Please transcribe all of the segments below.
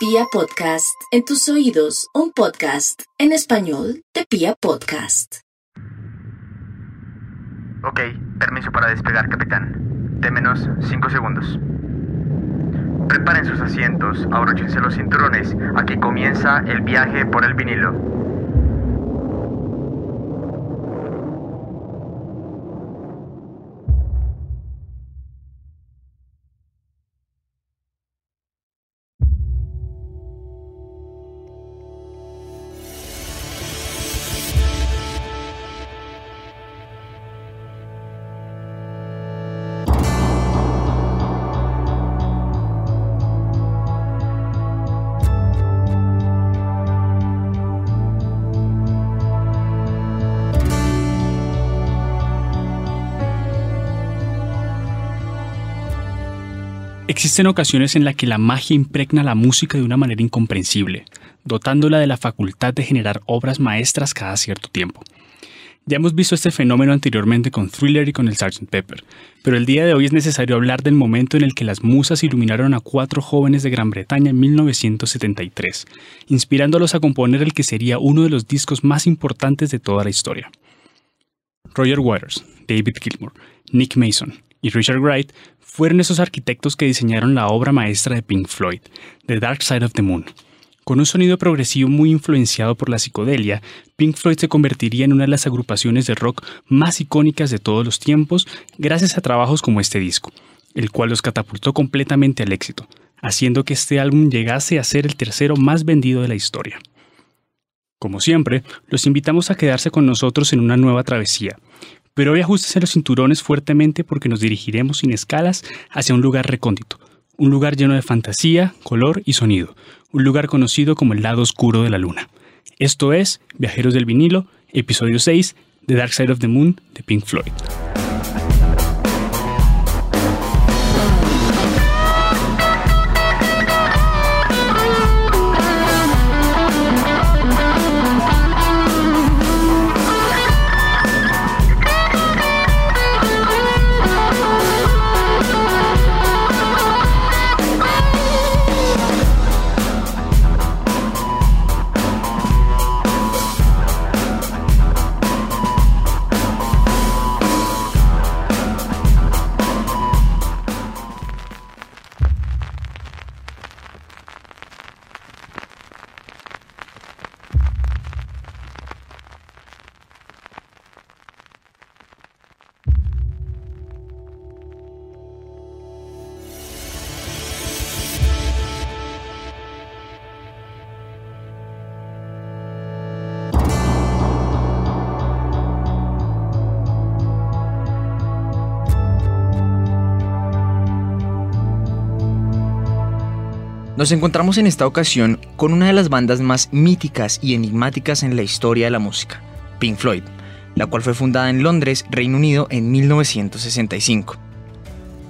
Pia Podcast, en tus oídos, un podcast en español de Pia Podcast. Ok, permiso para despegar, capitán. De menos 5 segundos. Preparen sus asientos, abróchense los cinturones. Aquí comienza el viaje por el vinilo. Existen ocasiones en las que la magia impregna la música de una manera incomprensible, dotándola de la facultad de generar obras maestras cada cierto tiempo. Ya hemos visto este fenómeno anteriormente con Thriller y con el Sgt. Pepper, pero el día de hoy es necesario hablar del momento en el que las musas iluminaron a cuatro jóvenes de Gran Bretaña en 1973, inspirándolos a componer el que sería uno de los discos más importantes de toda la historia. Roger Waters, David Gilmour, Nick Mason y Richard Wright fueron esos arquitectos que diseñaron la obra maestra de Pink Floyd, The Dark Side of the Moon. Con un sonido progresivo muy influenciado por la psicodelia, Pink Floyd se convertiría en una de las agrupaciones de rock más icónicas de todos los tiempos gracias a trabajos como este disco, el cual los catapultó completamente al éxito, haciendo que este álbum llegase a ser el tercero más vendido de la historia. Como siempre, los invitamos a quedarse con nosotros en una nueva travesía, pero hoy ajustense los cinturones fuertemente porque nos dirigiremos sin escalas hacia un lugar recóndito, un lugar lleno de fantasía, color y sonido, un lugar conocido como el lado oscuro de la luna. Esto es Viajeros del vinilo, episodio 6 de Dark Side of the Moon de Pink Floyd. Nos encontramos en esta ocasión con una de las bandas más míticas y enigmáticas en la historia de la música, Pink Floyd, la cual fue fundada en Londres, Reino Unido, en 1965.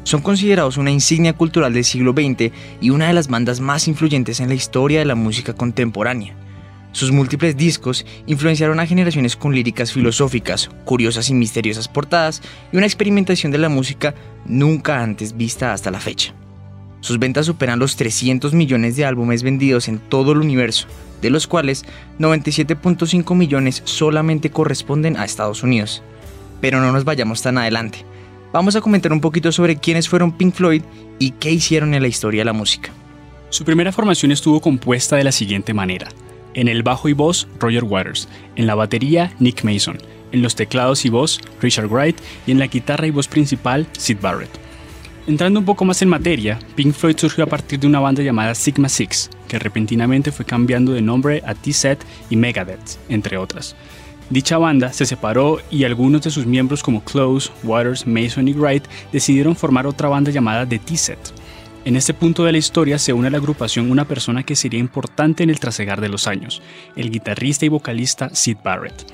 Son considerados una insignia cultural del siglo XX y una de las bandas más influyentes en la historia de la música contemporánea. Sus múltiples discos influenciaron a generaciones con líricas filosóficas, curiosas y misteriosas portadas y una experimentación de la música nunca antes vista hasta la fecha. Sus ventas superan los 300 millones de álbumes vendidos en todo el universo, de los cuales 97.5 millones solamente corresponden a Estados Unidos. Pero no nos vayamos tan adelante. Vamos a comentar un poquito sobre quiénes fueron Pink Floyd y qué hicieron en la historia de la música. Su primera formación estuvo compuesta de la siguiente manera. En el bajo y voz, Roger Waters. En la batería, Nick Mason. En los teclados y voz, Richard Wright. Y en la guitarra y voz principal, Sid Barrett. Entrando un poco más en materia, Pink Floyd surgió a partir de una banda llamada Sigma Six, que repentinamente fue cambiando de nombre a T-Set y Megadeth, entre otras. Dicha banda se separó y algunos de sus miembros como Close, Waters, Mason y Wright decidieron formar otra banda llamada The T-Set. En este punto de la historia se une a la agrupación una persona que sería importante en el trasegar de los años, el guitarrista y vocalista Sid Barrett.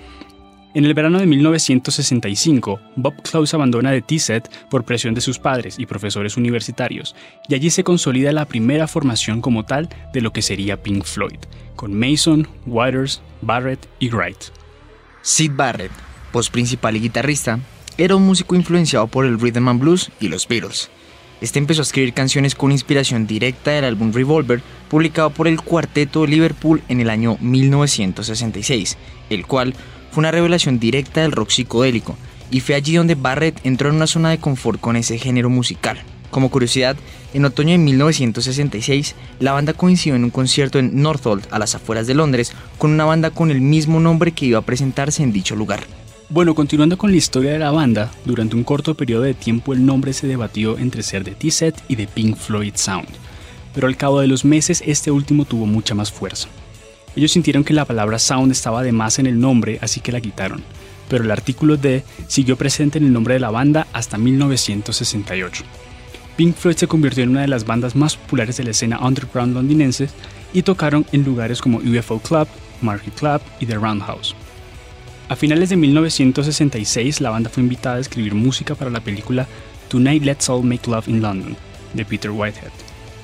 En el verano de 1965, Bob Close abandona The T-Set por presión de sus padres y profesores universitarios, y allí se consolida la primera formación como tal de lo que sería Pink Floyd, con Mason, Waters, Barrett y Wright. Sid Barrett, voz principal y guitarrista, era un músico influenciado por el rhythm and blues y los Beatles. Este empezó a escribir canciones con inspiración directa del álbum Revolver, publicado por el Cuarteto de Liverpool en el año 1966, el cual fue una revelación directa del rock psicodélico, y fue allí donde Barrett entró en una zona de confort con ese género musical. Como curiosidad, en otoño de 1966, la banda coincidió en un concierto en Northolt, a las afueras de Londres, con una banda con el mismo nombre que iba a presentarse en dicho lugar. Bueno, continuando con la historia de la banda, durante un corto periodo de tiempo el nombre se debatió entre ser de T-Set y de Pink Floyd Sound, pero al cabo de los meses este último tuvo mucha más fuerza. Ellos sintieron que la palabra Sound estaba de más en el nombre, así que la quitaron, pero el artículo D siguió presente en el nombre de la banda hasta 1968. Pink Floyd se convirtió en una de las bandas más populares de la escena underground londinense y tocaron en lugares como UFO Club, Market Club y The Roundhouse. A finales de 1966, la banda fue invitada a escribir música para la película Tonight Let's All Make Love in London, de Peter Whitehead,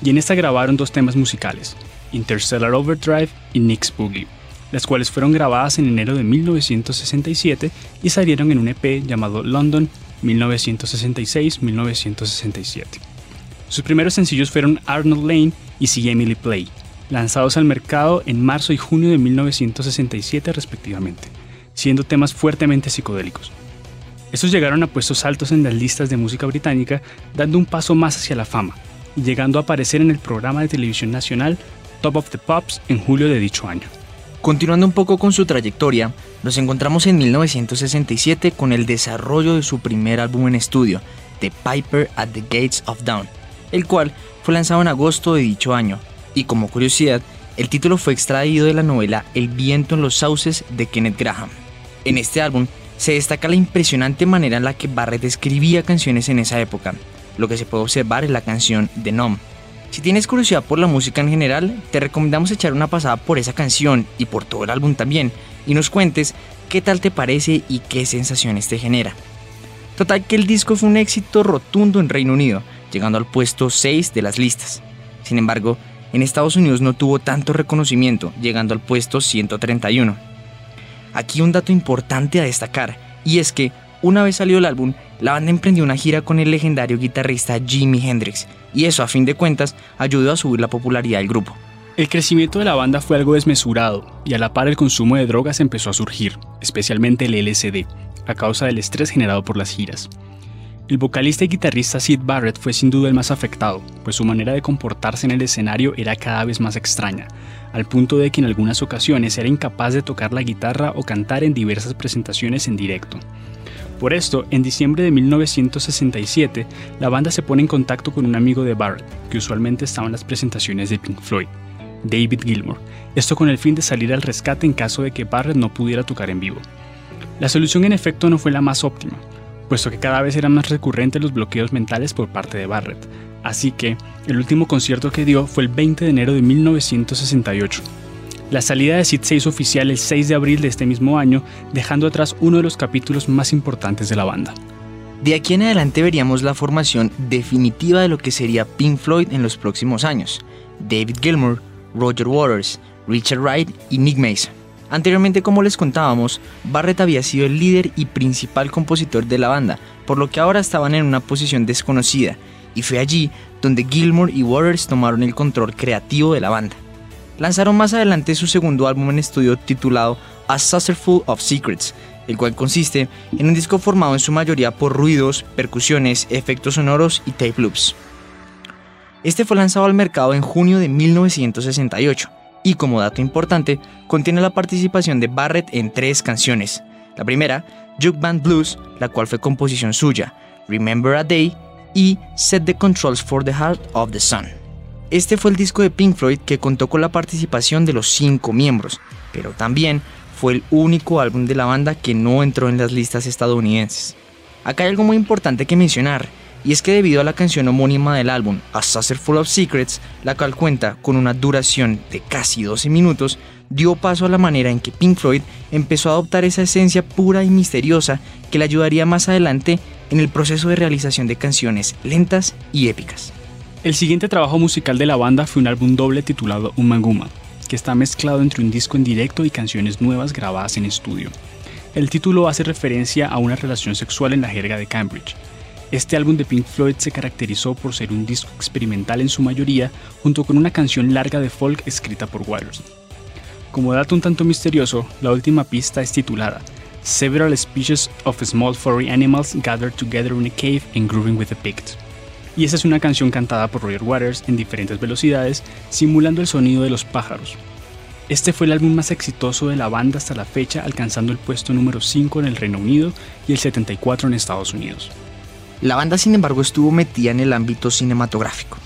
y en esta grabaron dos temas musicales, Interstellar Overdrive y Nick's Boogie, las cuales fueron grabadas en enero de 1967 y salieron en un EP llamado London 1966-1967. Sus primeros sencillos fueron Arnold Lane y See Emily Play, lanzados al mercado en marzo y junio de 1967 respectivamente siendo temas fuertemente psicodélicos. Estos llegaron a puestos altos en las listas de música británica, dando un paso más hacia la fama, y llegando a aparecer en el programa de televisión nacional Top of the Pops en julio de dicho año. Continuando un poco con su trayectoria, nos encontramos en 1967 con el desarrollo de su primer álbum en estudio, The Piper at the Gates of Dawn, el cual fue lanzado en agosto de dicho año, y como curiosidad, el título fue extraído de la novela El viento en los sauces de Kenneth Graham. En este álbum se destaca la impresionante manera en la que Barrett escribía canciones en esa época. Lo que se puede observar es la canción The Nom. Si tienes curiosidad por la música en general, te recomendamos echar una pasada por esa canción y por todo el álbum también, y nos cuentes qué tal te parece y qué sensaciones te genera. Total que el disco fue un éxito rotundo en Reino Unido, llegando al puesto 6 de las listas. Sin embargo, en Estados Unidos no tuvo tanto reconocimiento, llegando al puesto 131. Aquí un dato importante a destacar, y es que una vez salió el álbum, la banda emprendió una gira con el legendario guitarrista Jimi Hendrix, y eso a fin de cuentas ayudó a subir la popularidad del grupo. El crecimiento de la banda fue algo desmesurado, y a la par el consumo de drogas empezó a surgir, especialmente el LSD, a causa del estrés generado por las giras. El vocalista y guitarrista Sid Barrett fue sin duda el más afectado, pues su manera de comportarse en el escenario era cada vez más extraña, al punto de que en algunas ocasiones era incapaz de tocar la guitarra o cantar en diversas presentaciones en directo. Por esto, en diciembre de 1967, la banda se pone en contacto con un amigo de Barrett, que usualmente estaba en las presentaciones de Pink Floyd, David Gilmour, esto con el fin de salir al rescate en caso de que Barrett no pudiera tocar en vivo. La solución en efecto no fue la más óptima, puesto que cada vez eran más recurrentes los bloqueos mentales por parte de Barrett. Así que, el último concierto que dio fue el 20 de enero de 1968. La salida de Sid se oficial el 6 de abril de este mismo año, dejando atrás uno de los capítulos más importantes de la banda. De aquí en adelante veríamos la formación definitiva de lo que sería Pink Floyd en los próximos años. David Gilmour, Roger Waters, Richard Wright y Nick Mason. Anteriormente, como les contábamos, Barrett había sido el líder y principal compositor de la banda, por lo que ahora estaban en una posición desconocida, y fue allí donde Gilmour y Waters tomaron el control creativo de la banda. Lanzaron más adelante su segundo álbum en estudio titulado A Saucerful of Secrets, el cual consiste en un disco formado en su mayoría por ruidos, percusiones, efectos sonoros y tape loops. Este fue lanzado al mercado en junio de 1968 y como dato importante, contiene la participación de Barrett en tres canciones. La primera, Juke Band Blues, la cual fue composición suya, Remember a Day y Set the Controls for the Heart of the Sun. Este fue el disco de Pink Floyd que contó con la participación de los cinco miembros, pero también fue el único álbum de la banda que no entró en las listas estadounidenses. Acá hay algo muy importante que mencionar, y es que debido a la canción homónima del álbum, A Saucer Full of Secrets, la cual cuenta con una duración de casi 12 minutos, dio paso a la manera en que Pink Floyd empezó a adoptar esa esencia pura y misteriosa que le ayudaría más adelante en el proceso de realización de canciones lentas y épicas. El siguiente trabajo musical de la banda fue un álbum doble titulado Umaguma, que está mezclado entre un disco en directo y canciones nuevas grabadas en estudio. El título hace referencia a una relación sexual en la jerga de Cambridge, Este álbum de Pink Floyd se caracterizó por ser un disco experimental en su mayoría, junto con una canción larga de folk escrita por Waters. Como dato un tanto misterioso, la última pista es titulada Several Species of Small Furry Animals Gathered Together in a Cave and Grooving with a Pict. Y esa es una canción cantada por Roger Waters en diferentes velocidades, simulando el sonido de los pájaros, este fue el álbum más exitoso de la banda hasta la fecha, alcanzando el puesto número 5 en el Reino Unido y el 74 en Estados Unidos. La banda, sin embargo, estuvo metida en el ámbito cinematográfico.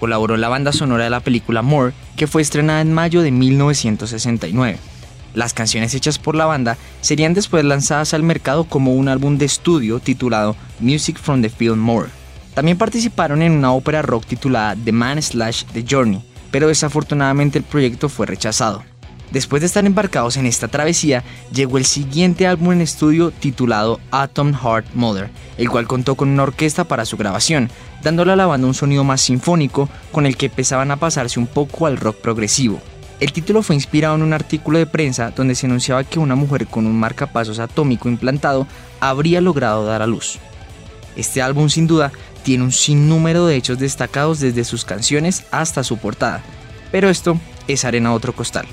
Colaboró en la banda sonora de la película More, que fue estrenada en mayo de 1969. Las canciones hechas por la banda serían después lanzadas al mercado como un álbum de estudio titulado Music from the Film More. También participaron en una ópera rock titulada The Man Slash The Journey, pero desafortunadamente el proyecto fue rechazado. Después de estar embarcados en esta travesía, llegó el siguiente álbum en estudio titulado Atom Heart Mother, el cual contó con una orquesta para su grabación, dándole a la banda un sonido más sinfónico con el que empezaban a pasarse un poco al rock progresivo. El título fue inspirado en un artículo de prensa donde se anunciaba que una mujer con un marcapasos atómico implantado habría logrado dar a luz. Este álbum sin duda tiene un sinnúmero de hechos destacados desde sus canciones hasta su portada, pero esto es arena otro costal.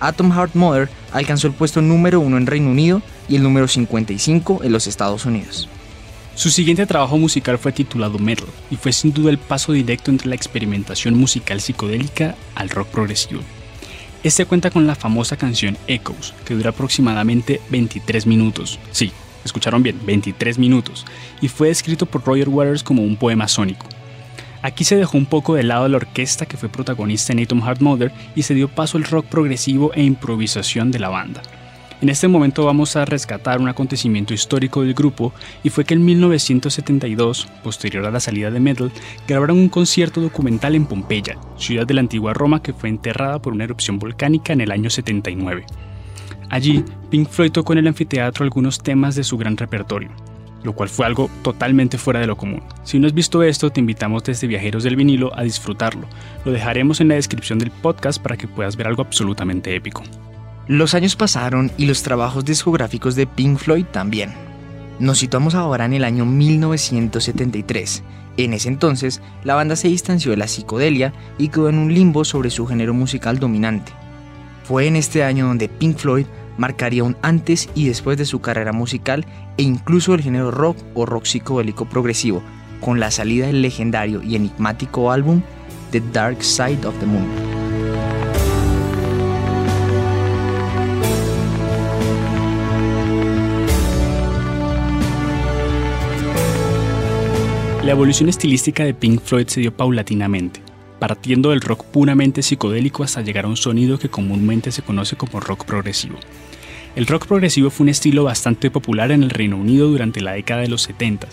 Atom Heart Mother alcanzó el puesto número 1 en Reino Unido y el número 55 en los Estados Unidos. Su siguiente trabajo musical fue titulado Metal y fue sin duda el paso directo entre la experimentación musical psicodélica al rock progresivo. Este cuenta con la famosa canción Echoes, que dura aproximadamente 23 minutos. Sí, escucharon bien, 23 minutos, y fue escrito por Roger Waters como un poema sónico. Aquí se dejó un poco de lado la orquesta que fue protagonista en Atom Heart Mother y se dio paso al rock progresivo e improvisación de la banda. En este momento vamos a rescatar un acontecimiento histórico del grupo y fue que en 1972, posterior a la salida de Metal, grabaron un concierto documental en Pompeya, ciudad de la antigua Roma que fue enterrada por una erupción volcánica en el año 79. Allí, Pink Floyd tocó en el anfiteatro algunos temas de su gran repertorio, lo cual fue algo totalmente fuera de lo común. Si no has visto esto, te invitamos desde Viajeros del Vinilo a disfrutarlo. Lo dejaremos en la descripción del podcast para que puedas ver algo absolutamente épico. Los años pasaron y los trabajos discográficos de Pink Floyd también. Nos situamos ahora en el año 1973. En ese entonces, la banda se distanció de la psicodelia y quedó en un limbo sobre su género musical dominante. Fue en este año donde Pink Floyd marcaría un antes y después de su carrera musical e incluso del género rock o rock psicodélico progresivo, con la salida del legendario y enigmático álbum The Dark Side of the Moon. La evolución estilística de Pink Floyd se dio paulatinamente partiendo del rock puramente psicodélico hasta llegar a un sonido que comúnmente se conoce como rock progresivo. El rock progresivo fue un estilo bastante popular en el Reino Unido durante la década de los 70.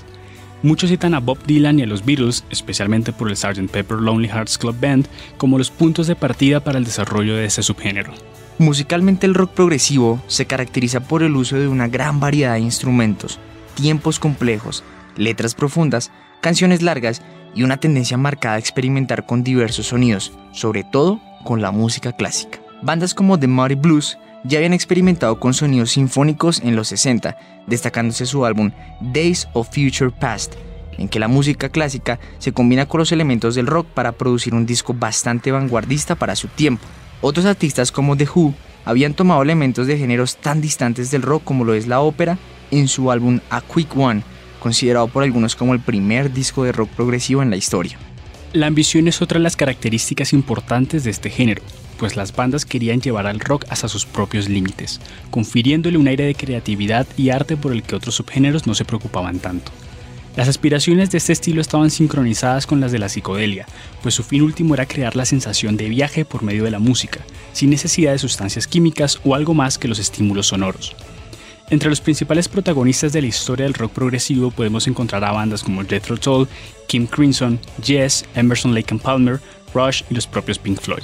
Muchos citan a Bob Dylan y a los Beatles, especialmente por el Sgt. Pepper Lonely Hearts Club Band, como los puntos de partida para el desarrollo de este subgénero. Musicalmente el rock progresivo se caracteriza por el uso de una gran variedad de instrumentos, tiempos complejos, letras profundas, canciones largas y una tendencia marcada a experimentar con diversos sonidos, sobre todo con la música clásica. Bandas como The Muddy Blues ya habían experimentado con sonidos sinfónicos en los 60, destacándose su álbum Days of Future Past, en que la música clásica se combina con los elementos del rock para producir un disco bastante vanguardista para su tiempo. Otros artistas como The Who habían tomado elementos de géneros tan distantes del rock como lo es la ópera en su álbum A Quick One, considerado por algunos como el primer disco de rock progresivo en la historia. La ambición es otra de las características importantes de este género, pues las bandas querían llevar al rock hasta sus propios límites, confiriéndole un aire de creatividad y arte por el que otros subgéneros no se preocupaban tanto. Las aspiraciones de este estilo estaban sincronizadas con las de la psicodelia, pues su fin último era crear la sensación de viaje por medio de la música, sin necesidad de sustancias químicas o algo más que los estímulos sonoros. Entre los principales protagonistas de la historia del rock progresivo podemos encontrar a bandas como Jethro Tull, Kim Crimson, Yes, Emerson Lake and Palmer, Rush y los propios Pink Floyd.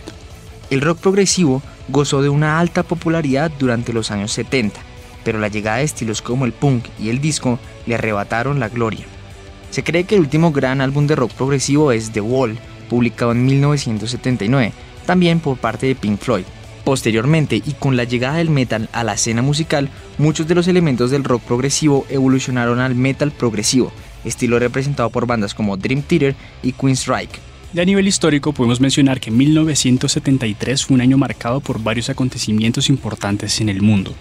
El rock progresivo gozó de una alta popularidad durante los años 70, pero la llegada de estilos como el punk y el disco le arrebataron la gloria. Se cree que el último gran álbum de rock progresivo es The Wall, publicado en 1979, también por parte de Pink Floyd. Posteriormente, y con la llegada del metal a la escena musical, muchos de los elementos del rock progresivo evolucionaron al metal progresivo, estilo representado por bandas como Dream Theater y Queensryche. De a nivel histórico podemos mencionar que 1973 fue un año marcado por varios acontecimientos importantes en el mundo.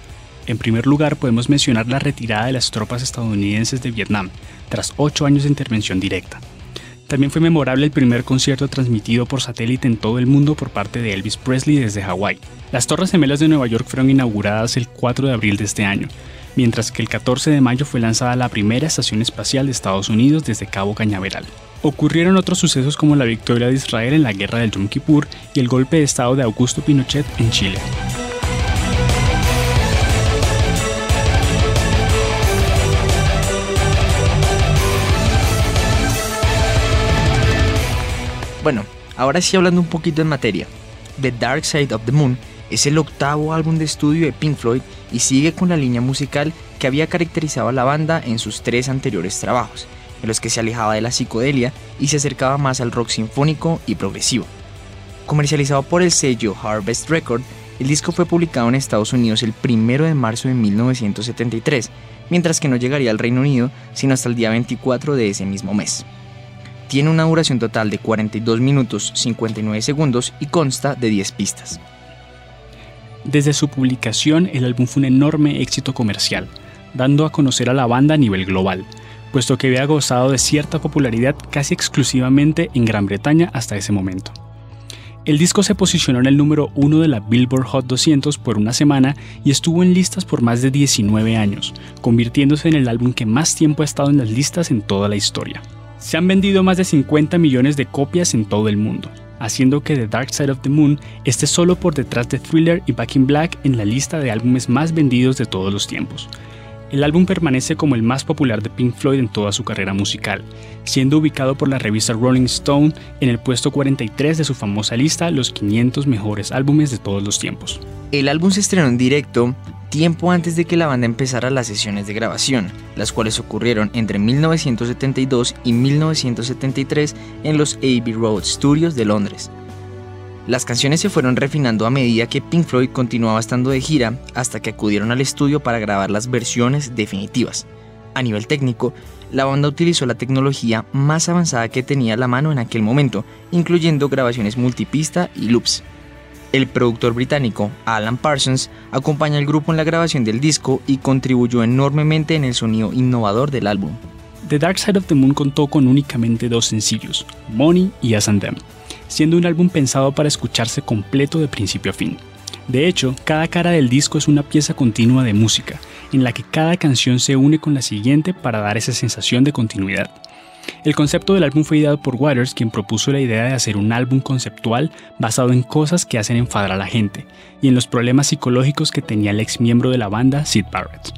En primer lugar podemos mencionar la retirada de las tropas estadounidenses de Vietnam, tras ocho años de intervención directa. También fue memorable el primer concierto transmitido por satélite en todo el mundo por parte de Elvis Presley desde Hawái. Las Torres Gemelas de Nueva York fueron inauguradas el 4 de abril de este año, mientras que el 14 de mayo fue lanzada la primera estación espacial de Estados Unidos desde Cabo Cañaveral. Ocurrieron otros sucesos como la victoria de Israel en la guerra del Yom Kippur y el golpe de estado de Augusto Pinochet en Chile. Bueno, ahora sí hablando un poquito en materia. The Dark Side of the Moon es el octavo álbum de estudio de Pink Floyd y sigue con la línea musical que había caracterizado a la banda en sus tres anteriores trabajos, los que se alejaba de la psicodelia y se acercaba más al rock sinfónico y progresivo. Comercializado por el sello Harvest Record, el disco fue publicado en Estados Unidos el 1 de marzo de 1973, mientras que no llegaría al Reino Unido sino hasta el día 24 de ese mismo mes. Tiene una duración total de 42 minutos 59 segundos y consta de 10 pistas. Desde su publicación, el álbum fue un enorme éxito comercial, dando a conocer a la banda a nivel global, puesto que había gozado de cierta popularidad casi exclusivamente en Gran Bretaña hasta ese momento. El disco se posicionó en el número 1 de la Billboard Hot 200 por una semana y estuvo en listas por más de 19 años, convirtiéndose en el álbum que más tiempo ha estado en las listas en toda la historia. Se han vendido más de 50 millones de copias en todo el mundo, haciendo que The Dark Side of the Moon esté solo por detrás de Thriller y Back in Black en la lista de álbumes más vendidos de todos los tiempos. El álbum permanece como el más popular de Pink Floyd en toda su carrera musical, siendo ubicado por la revista Rolling Stone en el puesto 43 de su famosa lista Los 500 mejores álbumes de todos los tiempos. El álbum se estrenó en directo tiempo antes de que la banda empezara las sesiones de grabación, las cuales ocurrieron entre 1972 y 1973 en los Abbey Road Studios de Londres. Las canciones se fueron refinando a medida que Pink Floyd continuaba estando de gira hasta que acudieron al estudio para grabar las versiones definitivas. A nivel técnico, la banda utilizó la tecnología más avanzada que tenía a la mano en aquel momento, incluyendo grabaciones multipista y loops. El productor británico Alan Parsons acompaña al grupo en la grabación del disco y contribuyó enormemente en el sonido innovador del álbum. The Dark Side of the Moon contó con únicamente dos sencillos, Money y As and Them, siendo un álbum pensado para escucharse completo de principio a fin. De hecho, cada cara del disco es una pieza continua de música, en la que cada canción se une con la siguiente para dar esa sensación de continuidad. El concepto del álbum fue ideado por Waters, quien propuso la idea de hacer un álbum conceptual basado en cosas que hacen enfadar a la gente y en los problemas psicológicos que tenía el ex miembro de la banda, Sid Barrett.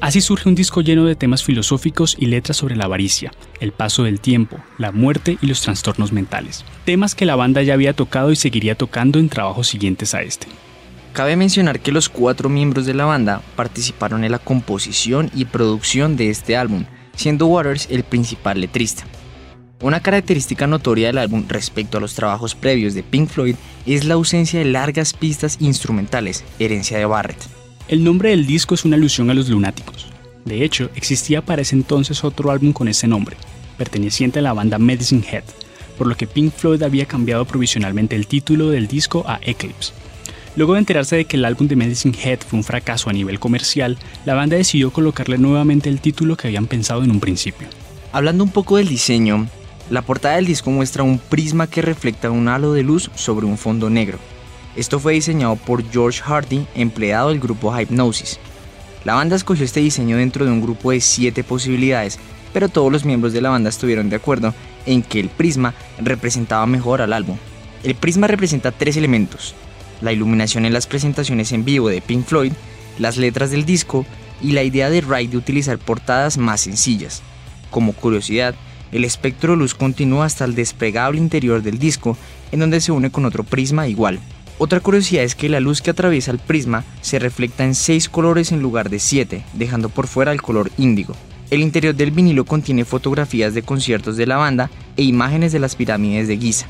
Así surge un disco lleno de temas filosóficos y letras sobre la avaricia, el paso del tiempo, la muerte y los trastornos mentales, temas que la banda ya había tocado y seguiría tocando en trabajos siguientes a este. Cabe mencionar que los cuatro miembros de la banda participaron en la composición y producción de este álbum, siendo Waters el principal letrista. Una característica notoria del álbum respecto a los trabajos previos de Pink Floyd es la ausencia de largas pistas instrumentales, herencia de Barrett. El nombre del disco es una alusión a los lunáticos. De hecho, existía para ese entonces otro álbum con ese nombre, perteneciente a la banda Medicine Head, por lo que Pink Floyd había cambiado provisionalmente el título del disco a Eclipse. Luego de enterarse de que el álbum de Medicine Head fue un fracaso a nivel comercial, la banda decidió colocarle nuevamente el título que habían pensado en un principio. Hablando un poco del diseño, la portada del disco muestra un prisma que refleja un halo de luz sobre un fondo negro. Esto fue diseñado por George Hardy, empleado del grupo Hypnosis. La banda escogió este diseño dentro de un grupo de 7 posibilidades, pero todos los miembros de la banda estuvieron de acuerdo en que el prisma representaba mejor al álbum. El prisma representa tres elementos, la iluminación en las presentaciones en vivo de Pink Floyd, las letras del disco y la idea de Wright de utilizar portadas más sencillas. Como curiosidad, el espectro de luz continúa hasta el desplegable interior del disco, en donde se une con otro prisma igual. Otra curiosidad es que la luz que atraviesa el prisma se refleja en 6 colores en lugar de 7, dejando por fuera el color índigo. El interior del vinilo contiene fotografías de conciertos de la banda e imágenes de las pirámides de Giza.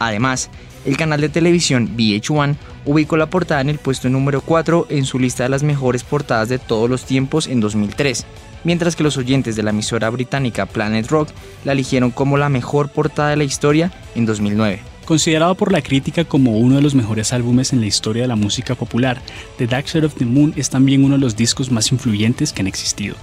Además, el canal de televisión VH1 ubicó la portada en el puesto número 4 en su lista de las mejores portadas de todos los tiempos en 2003, mientras que los oyentes de la emisora británica Planet Rock la eligieron como la mejor portada de la historia en 2009. Considerado por la crítica como uno de los mejores álbumes en la historia de la música popular, The Dark Side of the Moon es también uno de los discos más influyentes que han existido.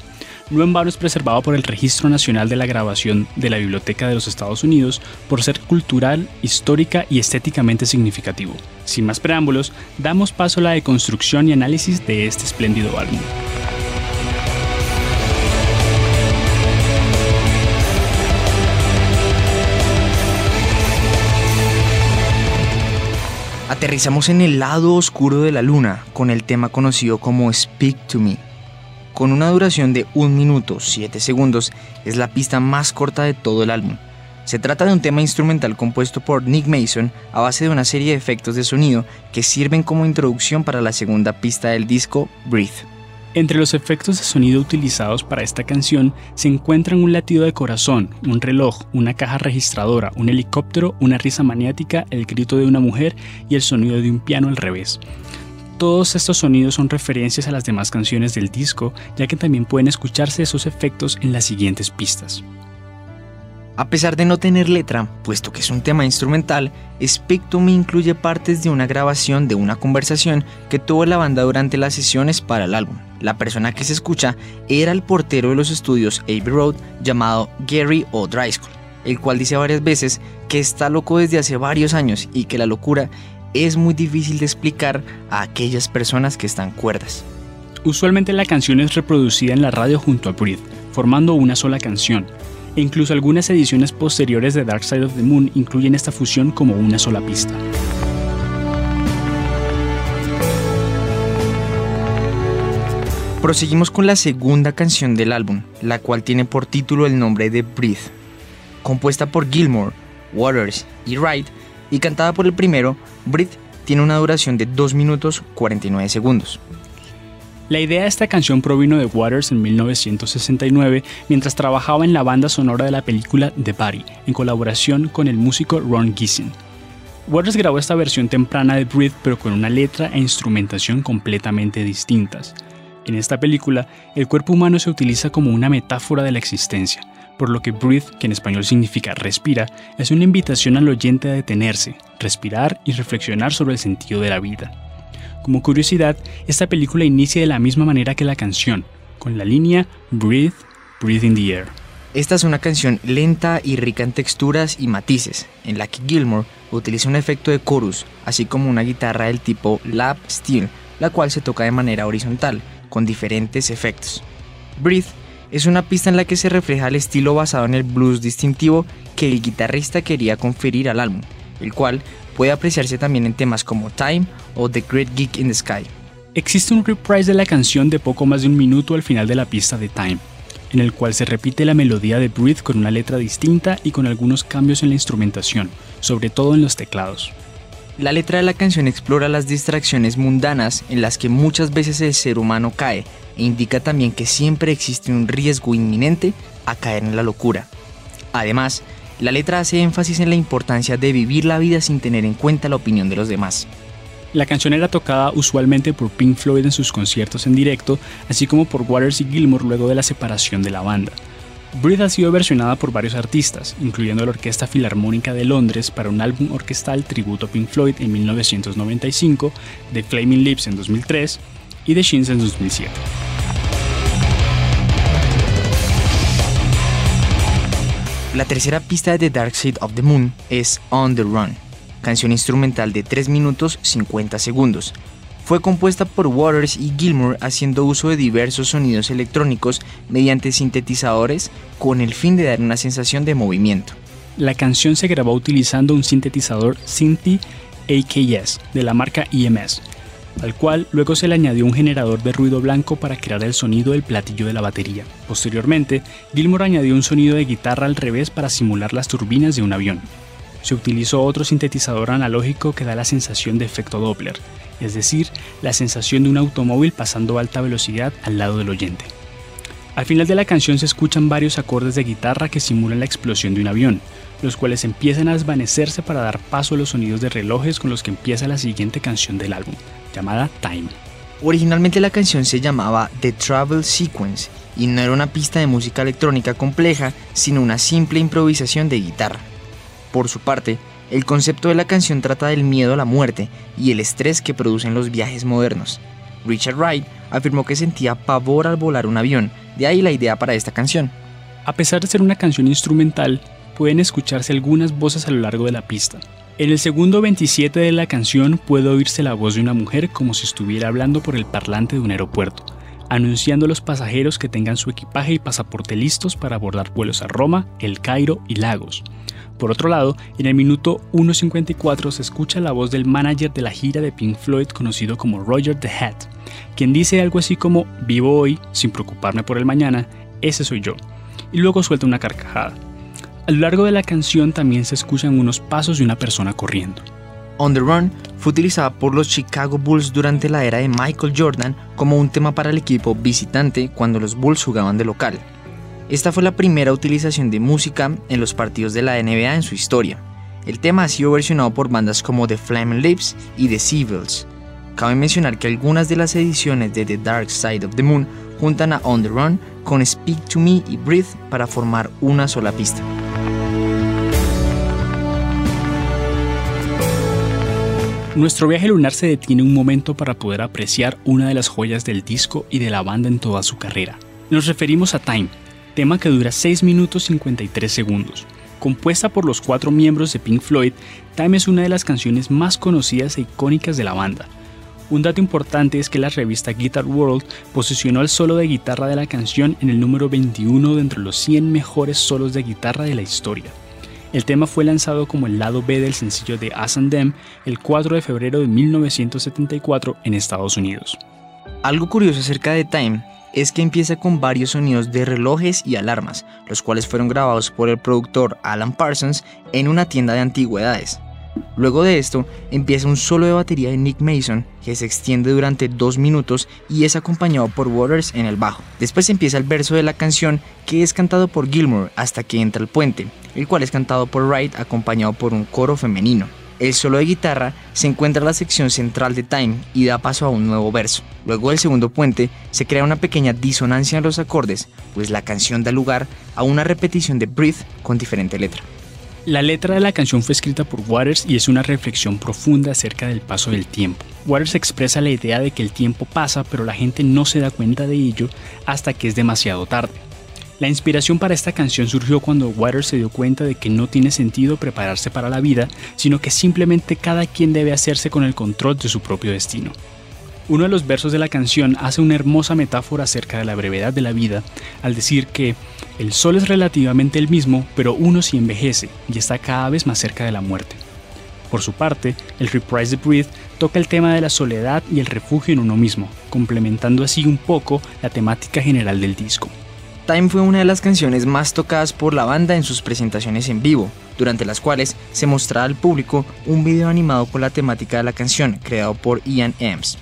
No en vano es preservado por el Registro Nacional de la Grabación de la Biblioteca de los Estados Unidos por ser cultural, histórica y estéticamente significativo. Sin más preámbulos, damos paso a la deconstrucción y análisis de este espléndido álbum. Aterrizamos en el lado oscuro de la luna con el tema conocido como Speak to Me con una duración de 1 minuto 7 segundos, es la pista más corta de todo el álbum. Se trata de un tema instrumental compuesto por Nick Mason a base de una serie de efectos de sonido que sirven como introducción para la segunda pista del disco, Breathe. Entre los efectos de sonido utilizados para esta canción se encuentran un latido de corazón, un reloj, una caja registradora, un helicóptero, una risa maniática, el grito de una mujer y el sonido de un piano al revés. Todos estos sonidos son referencias a las demás canciones del disco, ya que también pueden escucharse esos efectos en las siguientes pistas. A pesar de no tener letra, puesto que es un tema instrumental, Me incluye partes de una grabación de una conversación que tuvo la banda durante las sesiones para el álbum. La persona que se escucha era el portero de los estudios Abbey Road llamado Gary O'Driscoll, el cual dice varias veces que está loco desde hace varios años y que la locura es muy difícil de explicar a aquellas personas que están cuerdas. Usualmente la canción es reproducida en la radio junto a Breathe, formando una sola canción, e incluso algunas ediciones posteriores de Dark Side of the Moon incluyen esta fusión como una sola pista. Proseguimos con la segunda canción del álbum, la cual tiene por título el nombre de Breathe. Compuesta por Gilmore, Waters y Wright, y cantada por el primero, Brit tiene una duración de 2 minutos 49 segundos. La idea de esta canción provino de Waters en 1969 mientras trabajaba en la banda sonora de la película The Body, en colaboración con el músico Ron Gissing. Waters grabó esta versión temprana de Breathe pero con una letra e instrumentación completamente distintas. En esta película, el cuerpo humano se utiliza como una metáfora de la existencia, por lo que breathe, que en español significa respira, es una invitación al oyente a detenerse, respirar y reflexionar sobre el sentido de la vida. Como curiosidad, esta película inicia de la misma manera que la canción, con la línea Breathe, Breathe in the Air. Esta es una canción lenta y rica en texturas y matices, en la que Gilmore utiliza un efecto de chorus, así como una guitarra del tipo lap steel, la cual se toca de manera horizontal, con diferentes efectos. Breathe es una pista en la que se refleja el estilo basado en el blues distintivo que el guitarrista quería conferir al álbum, el cual puede apreciarse también en temas como Time o The Great Geek in the Sky. Existe un reprise de la canción de poco más de un minuto al final de la pista de Time, en el cual se repite la melodía de Breathe con una letra distinta y con algunos cambios en la instrumentación, sobre todo en los teclados. La letra de la canción explora las distracciones mundanas en las que muchas veces el ser humano cae e indica también que siempre existe un riesgo inminente a caer en la locura. Además, la letra hace énfasis en la importancia de vivir la vida sin tener en cuenta la opinión de los demás. La canción era tocada usualmente por Pink Floyd en sus conciertos en directo, así como por Waters y Gilmour luego de la separación de la banda. Breathe ha sido versionada por varios artistas, incluyendo la Orquesta Filarmónica de Londres para un álbum orquestal tributo a Pink Floyd en 1995, The Flaming Lips en 2003 y The Shins en 2007. La tercera pista de Dark Side of the Moon es On the Run, canción instrumental de 3 minutos 50 segundos. Fue compuesta por Waters y Gilmour haciendo uso de diversos sonidos electrónicos mediante sintetizadores con el fin de dar una sensación de movimiento. La canción se grabó utilizando un sintetizador Synthi AKS de la marca EMS, al cual luego se le añadió un generador de ruido blanco para crear el sonido del platillo de la batería. Posteriormente, Gilmour añadió un sonido de guitarra al revés para simular las turbinas de un avión. Se utilizó otro sintetizador analógico que da la sensación de efecto Doppler, es decir, la sensación de un automóvil pasando a alta velocidad al lado del oyente. Al final de la canción se escuchan varios acordes de guitarra que simulan la explosión de un avión, los cuales empiezan a desvanecerse para dar paso a los sonidos de relojes con los que empieza la siguiente canción del álbum, llamada Time. Originalmente la canción se llamaba The Travel Sequence y no era una pista de música electrónica compleja, sino una simple improvisación de guitarra. Por su parte, el concepto de la canción trata del miedo a la muerte y el estrés que producen los viajes modernos. Richard Wright afirmó que sentía pavor al volar un avión, de ahí la idea para esta canción. A pesar de ser una canción instrumental, pueden escucharse algunas voces a lo largo de la pista. En el segundo 27 de la canción puede oírse la voz de una mujer como si estuviera hablando por el parlante de un aeropuerto, anunciando a los pasajeros que tengan su equipaje y pasaporte listos para abordar vuelos a Roma, El Cairo y Lagos. Por otro lado, en el minuto 1.54 se escucha la voz del manager de la gira de Pink Floyd conocido como Roger the Hat, quien dice algo así como vivo hoy sin preocuparme por el mañana, ese soy yo, y luego suelta una carcajada. A lo largo de la canción también se escuchan unos pasos de una persona corriendo. On the Run fue utilizada por los Chicago Bulls durante la era de Michael Jordan como un tema para el equipo visitante cuando los Bulls jugaban de local. Esta fue la primera utilización de música en los partidos de la NBA en su historia. El tema ha sido versionado por bandas como The Flaming Lips y The Civils. Cabe mencionar que algunas de las ediciones de The Dark Side of the Moon juntan a On the Run con Speak to Me y Breathe para formar una sola pista. Nuestro viaje lunar se detiene un momento para poder apreciar una de las joyas del disco y de la banda en toda su carrera. Nos referimos a Time, tema que dura 6 minutos 53 segundos. Compuesta por los cuatro miembros de Pink Floyd, Time es una de las canciones más conocidas e icónicas de la banda. Un dato importante es que la revista Guitar World posicionó el solo de guitarra de la canción en el número 21 de entre los 100 mejores solos de guitarra de la historia. El tema fue lanzado como el lado B del sencillo de As and Them el 4 de febrero de 1974 en Estados Unidos. Algo curioso acerca de Time es que empieza con varios sonidos de relojes y alarmas, los cuales fueron grabados por el productor Alan Parsons en una tienda de antigüedades. Luego de esto, empieza un solo de batería de Nick Mason que se extiende durante dos minutos y es acompañado por Waters en el bajo. Después empieza el verso de la canción que es cantado por Gilmour hasta que entra el puente, el cual es cantado por Wright acompañado por un coro femenino. El solo de guitarra se encuentra en la sección central de Time y da paso a un nuevo verso. Luego del segundo puente se crea una pequeña disonancia en los acordes, pues la canción da lugar a una repetición de Breathe con diferente letra. La letra de la canción fue escrita por Waters y es una reflexión profunda acerca del paso del tiempo. Waters expresa la idea de que el tiempo pasa pero la gente no se da cuenta de ello hasta que es demasiado tarde. La inspiración para esta canción surgió cuando Waters se dio cuenta de que no tiene sentido prepararse para la vida, sino que simplemente cada quien debe hacerse con el control de su propio destino. Uno de los versos de la canción hace una hermosa metáfora acerca de la brevedad de la vida al decir que el sol es relativamente el mismo, pero uno sí envejece y está cada vez más cerca de la muerte. Por su parte, el Reprise the Breathe toca el tema de la soledad y el refugio en uno mismo, complementando así un poco la temática general del disco. Time fue una de las canciones más tocadas por la banda en sus presentaciones en vivo, durante las cuales se mostraba al público un video animado con la temática de la canción, creado por Ian Ems.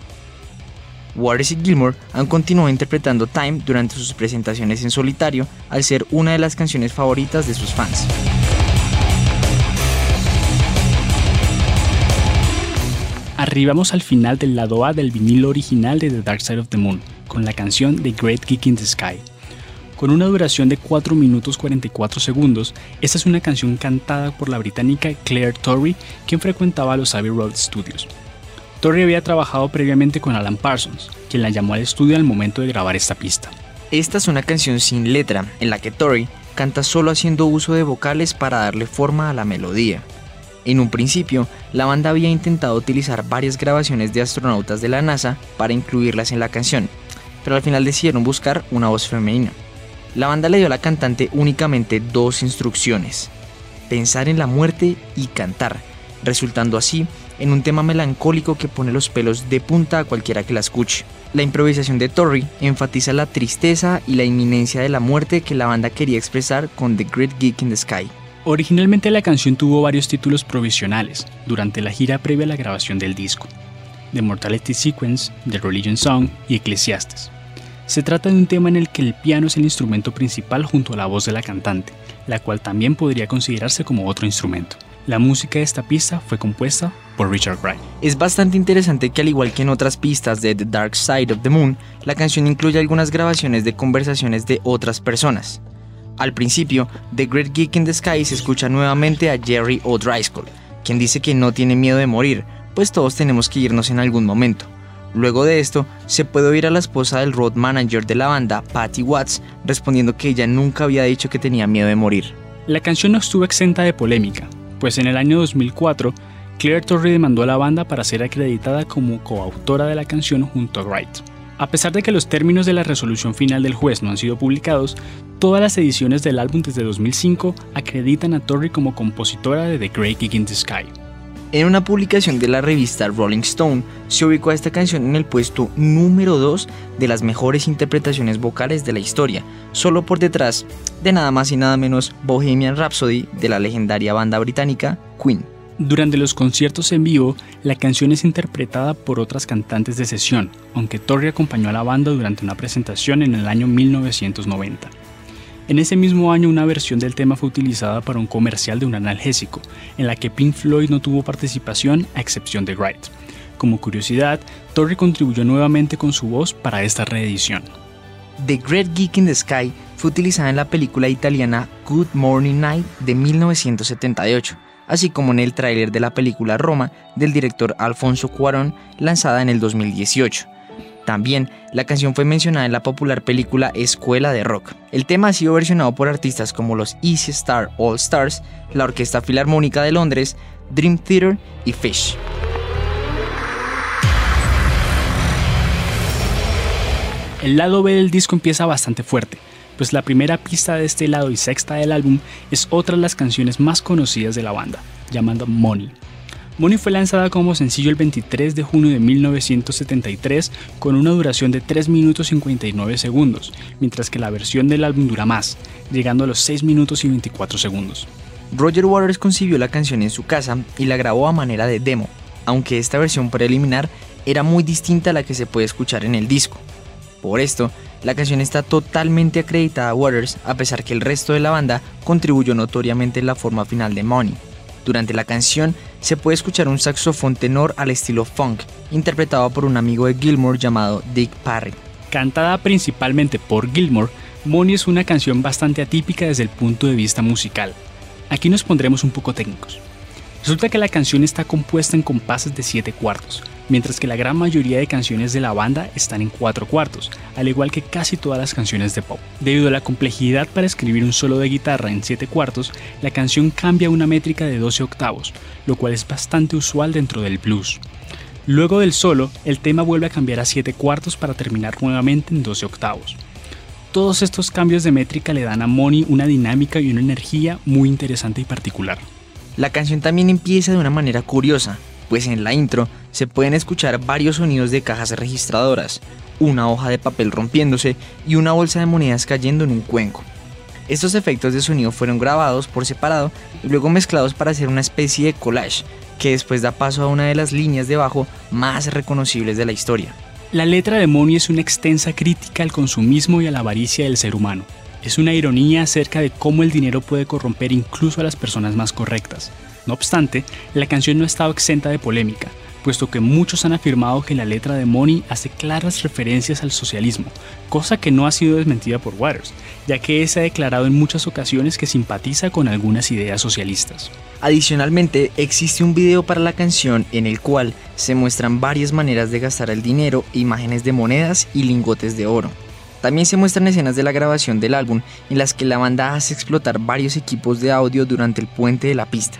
Waters y Gilmore han continuado interpretando Time durante sus presentaciones en solitario, al ser una de las canciones favoritas de sus fans. Arribamos al final del lado A del vinilo original de The Dark Side of the Moon, con la canción The Great Geek in the Sky. Con una duración de 4 minutos 44 segundos, esta es una canción cantada por la británica Claire Torrey, quien frecuentaba los Abbey Road Studios. Torrey había trabajado previamente con Alan Parsons, quien la llamó al estudio al momento de grabar esta pista. Esta es una canción sin letra, en la que Torrey canta solo haciendo uso de vocales para darle forma a la melodía. En un principio, la banda había intentado utilizar varias grabaciones de astronautas de la NASA para incluirlas en la canción, pero al final decidieron buscar una voz femenina. La banda le dio a la cantante únicamente dos instrucciones, pensar en la muerte y cantar, resultando así en un tema melancólico que pone los pelos de punta a cualquiera que la escuche. La improvisación de Torrey enfatiza la tristeza y la inminencia de la muerte que la banda quería expresar con The Great Geek in the Sky. Originalmente la canción tuvo varios títulos provisionales durante la gira previa a la grabación del disco: The Mortality Sequence, The Religion Song y Ecclesiastes. Se trata de un tema en el que el piano es el instrumento principal junto a la voz de la cantante, la cual también podría considerarse como otro instrumento. La música de esta pista fue compuesta Richard. Es bastante interesante que al igual que en otras pistas de The Dark Side of the Moon, la canción incluye algunas grabaciones de conversaciones de otras personas. Al principio, The Great Geek in the Sky se escucha nuevamente a Jerry O'Driscoll, quien dice que no tiene miedo de morir, pues todos tenemos que irnos en algún momento. Luego de esto, se puede oír a la esposa del road manager de la banda, Patty Watts, respondiendo que ella nunca había dicho que tenía miedo de morir. La canción no estuvo exenta de polémica, pues en el año 2004 Claire Torrey demandó a la banda para ser acreditada como coautora de la canción junto a Wright. A pesar de que los términos de la resolución final del juez no han sido publicados, todas las ediciones del álbum desde 2005 acreditan a Torrey como compositora de The Great Gig in the Sky. En una publicación de la revista Rolling Stone, se ubicó a esta canción en el puesto número 2 de las mejores interpretaciones vocales de la historia, solo por detrás de nada más y nada menos Bohemian Rhapsody de la legendaria banda británica Queen. Durante los conciertos en vivo, la canción es interpretada por otras cantantes de sesión, aunque Torrey acompañó a la banda durante una presentación en el año 1990. En ese mismo año una versión del tema fue utilizada para un comercial de un analgésico, en la que Pink Floyd no tuvo participación a excepción de Wright. Como curiosidad, Torrey contribuyó nuevamente con su voz para esta reedición. The Great Geek in the Sky fue utilizada en la película italiana Good Morning Night de 1978, así como en el tráiler de la película Roma del director Alfonso Cuarón lanzada en el 2018. También, la canción fue mencionada en la popular película Escuela de Rock. El tema ha sido versionado por artistas como los Easy Star All Stars, la Orquesta Filarmónica de Londres, Dream Theater y Fish. El lado B del disco empieza bastante fuerte, pues la primera pista de este lado y sexta del álbum es otra de las canciones más conocidas de la banda, llamada Money. Money fue lanzada como sencillo el 23 de junio de 1973 con una duración de 3 minutos 59 segundos, mientras que la versión del álbum dura más, llegando a los 6 minutos y 24 segundos. Roger Waters concibió la canción en su casa y la grabó a manera de demo, aunque esta versión preliminar era muy distinta a la que se puede escuchar en el disco. Por esto, la canción está totalmente acreditada a Waters, a pesar que el resto de la banda contribuyó notoriamente en la forma final de Money. Durante la canción se puede escuchar un saxofón tenor al estilo funk, interpretado por un amigo de Gilmore llamado Dick Parry. Cantada principalmente por Gilmore, Money es una canción bastante atípica desde el punto de vista musical. Aquí nos pondremos un poco técnicos. Resulta que la canción está compuesta en compases de 7 cuartos, mientras que la gran mayoría de canciones de la banda están en 4 cuartos, al igual que casi todas las canciones de pop. Debido a la complejidad para escribir un solo de guitarra en 7 cuartos, la canción cambia una métrica de 12 octavos, lo cual es bastante usual dentro del blues. Luego del solo, el tema vuelve a cambiar a 7 cuartos para terminar nuevamente en 12 octavos. Todos estos cambios de métrica le dan a Money una dinámica y una energía muy interesante y particular. La canción también empieza de una manera curiosa, pues en la intro se pueden escuchar varios sonidos de cajas registradoras, una hoja de papel rompiéndose y una bolsa de monedas cayendo en un cuenco. Estos efectos de sonido fueron grabados por separado y luego mezclados para hacer una especie de collage, que después da paso a una de las líneas de bajo más reconocibles de la historia. La letra de Money es una extensa crítica al consumismo y a la avaricia del ser humano. Es una ironía acerca de cómo el dinero puede corromper incluso a las personas más correctas. No obstante, la canción no ha estado exenta de polémica, puesto que muchos han afirmado que la letra de Money hace claras referencias al socialismo, cosa que no ha sido desmentida por Waters, ya que se ha declarado en muchas ocasiones que simpatiza con algunas ideas socialistas. Adicionalmente, existe un video para la canción en el cual se muestran varias maneras de gastar el dinero, imágenes de monedas y lingotes de oro. También se muestran escenas de la grabación del álbum en las que la banda hace explotar varios equipos de audio durante el puente de la pista.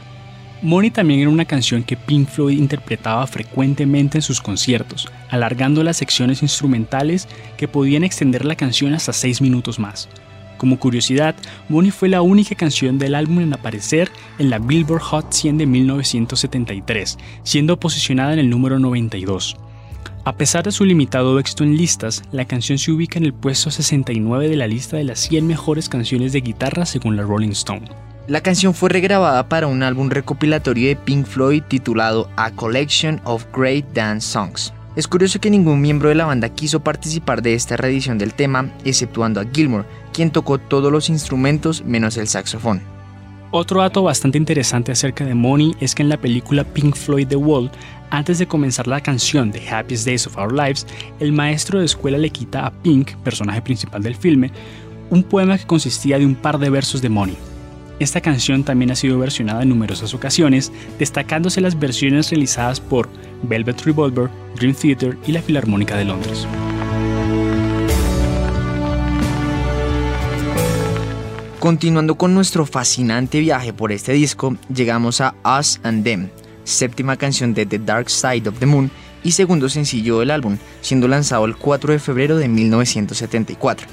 Money también era una canción que Pink Floyd interpretaba frecuentemente en sus conciertos, alargando las secciones instrumentales que podían extender la canción hasta 6 minutos más. Como curiosidad, Money fue la única canción del álbum en aparecer en la Billboard Hot 100 de 1973, siendo posicionada en el número 92. A pesar de su limitado éxito en listas, la canción se ubica en el puesto 69 de la lista de las 100 mejores canciones de guitarra según la Rolling Stone. La canción fue regrabada para un álbum recopilatorio de Pink Floyd titulado A Collection of Great Dance Songs. Es curioso que ningún miembro de la banda quiso participar de esta reedición del tema, exceptuando a Gilmour, quien tocó todos los instrumentos menos el saxofón. Otro dato bastante interesante acerca de Money es que en la película Pink Floyd The Wall, antes de comenzar la canción The Happiest Days of Our Lives, el maestro de escuela le quita a Pink, personaje principal del filme, un poema que consistía de un par de versos de Money. Esta canción también ha sido versionada en numerosas ocasiones, destacándose las versiones realizadas por Velvet Revolver, Dream Theater y la Filarmónica de Londres. Continuando con nuestro fascinante viaje por este disco, llegamos a Us and Them, séptima canción de The Dark Side of the Moon y segundo sencillo del álbum, siendo lanzado el 4 de febrero de 1974.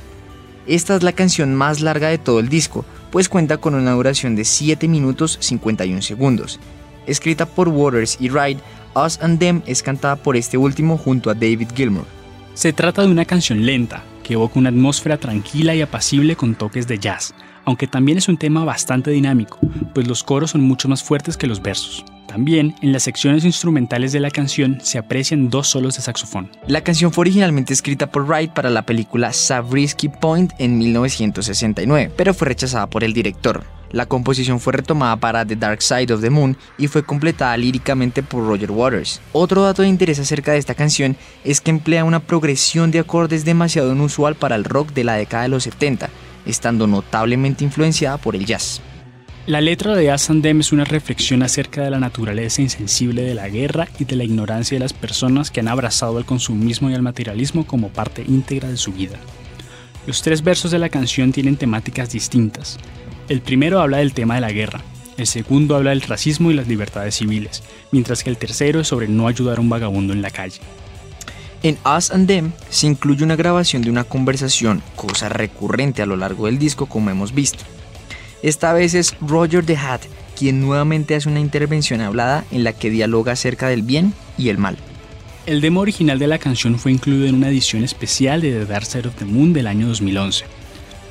Esta es la canción más larga de todo el disco, pues cuenta con una duración de 7 minutos 51 segundos. Escrita por Waters y Wright, Us and Them es cantada por este último junto a David Gilmour. Se trata de una canción lenta, que evoca una atmósfera tranquila y apacible con toques de jazz, aunque también es un tema bastante dinámico, pues los coros son mucho más fuertes que los versos. También, en las secciones instrumentales de la canción se aprecian dos solos de saxofón. La canción fue originalmente escrita por Wright para la película Sabrisky Point en 1969, pero fue rechazada por el director. La composición fue retomada para The Dark Side of the Moon y fue completada líricamente por Roger Waters. Otro dato de interés acerca de esta canción es que emplea una progresión de acordes demasiado inusual para el rock de la década de los 70, estando notablemente influenciada por el jazz. La letra de Asandem es una reflexión acerca de la naturaleza insensible de la guerra y de la ignorancia de las personas que han abrazado al consumismo y al materialismo como parte íntegra de su vida. Los tres versos de la canción tienen temáticas distintas. El primero habla del tema de la guerra, el segundo habla del racismo y las libertades civiles, mientras que el tercero es sobre no ayudar a un vagabundo en la calle. En Us and Them se incluye una grabación de una conversación, cosa recurrente a lo largo del disco como hemos visto. Esta vez es Roger the Hat quien nuevamente hace una intervención hablada en la que dialoga acerca del bien y el mal. El demo original de la canción fue incluido en una edición especial de The Dark Side of the Moon del año 2011.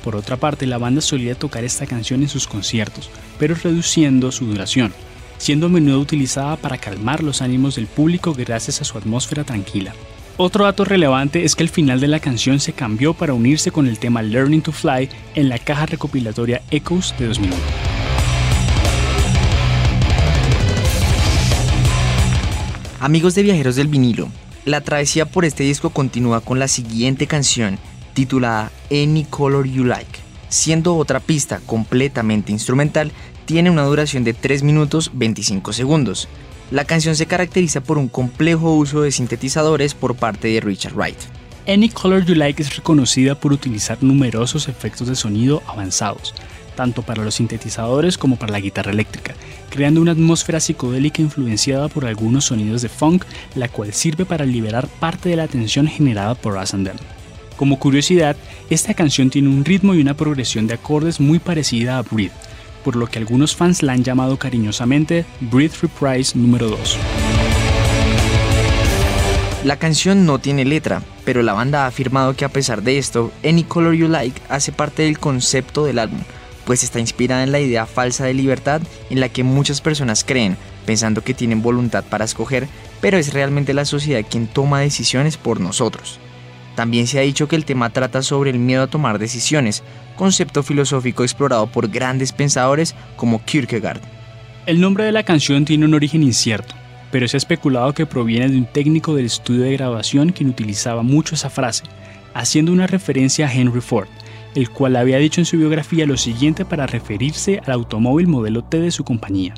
Por otra parte, la banda solía tocar esta canción en sus conciertos, pero reduciendo su duración, siendo a menudo utilizada para calmar los ánimos del público gracias a su atmósfera tranquila. Otro dato relevante es que el final de la canción se cambió para unirse con el tema Learning to Fly en la caja recopilatoria Echoes de 2001. Amigos de Viajeros del Vinilo, la travesía por este disco continúa con la siguiente canción, titulada Any Color You Like. Siendo otra pista completamente instrumental, tiene una duración de 3 minutos 25 segundos. La canción se caracteriza por un complejo uso de sintetizadores por parte de Richard Wright. Any Color You Like es reconocida por utilizar numerosos efectos de sonido avanzados, tanto para los sintetizadores como para la guitarra eléctrica, creando una atmósfera psicodélica influenciada por algunos sonidos de funk, la cual sirve para liberar parte de la tensión generada por Us and Them. Como curiosidad, esta canción tiene un ritmo y una progresión de acordes muy parecida a Breathe, por lo que algunos fans la han llamado cariñosamente Breathe Reprise número 2. La canción no tiene letra, pero la banda ha afirmado que a pesar de esto, Any Color You Like hace parte del concepto del álbum, pues está inspirada en la idea falsa de libertad en la que muchas personas creen, pensando que tienen voluntad para escoger, pero es realmente la sociedad quien toma decisiones por nosotros. También se ha dicho que el tema trata sobre el miedo a tomar decisiones, concepto filosófico explorado por grandes pensadores como Kierkegaard. El nombre de la canción tiene un origen incierto, pero se ha especulado que proviene de un técnico del estudio de grabación quien utilizaba mucho esa frase, haciendo una referencia a Henry Ford, el cual había dicho en su biografía lo siguiente para referirse al automóvil modelo T de su compañía.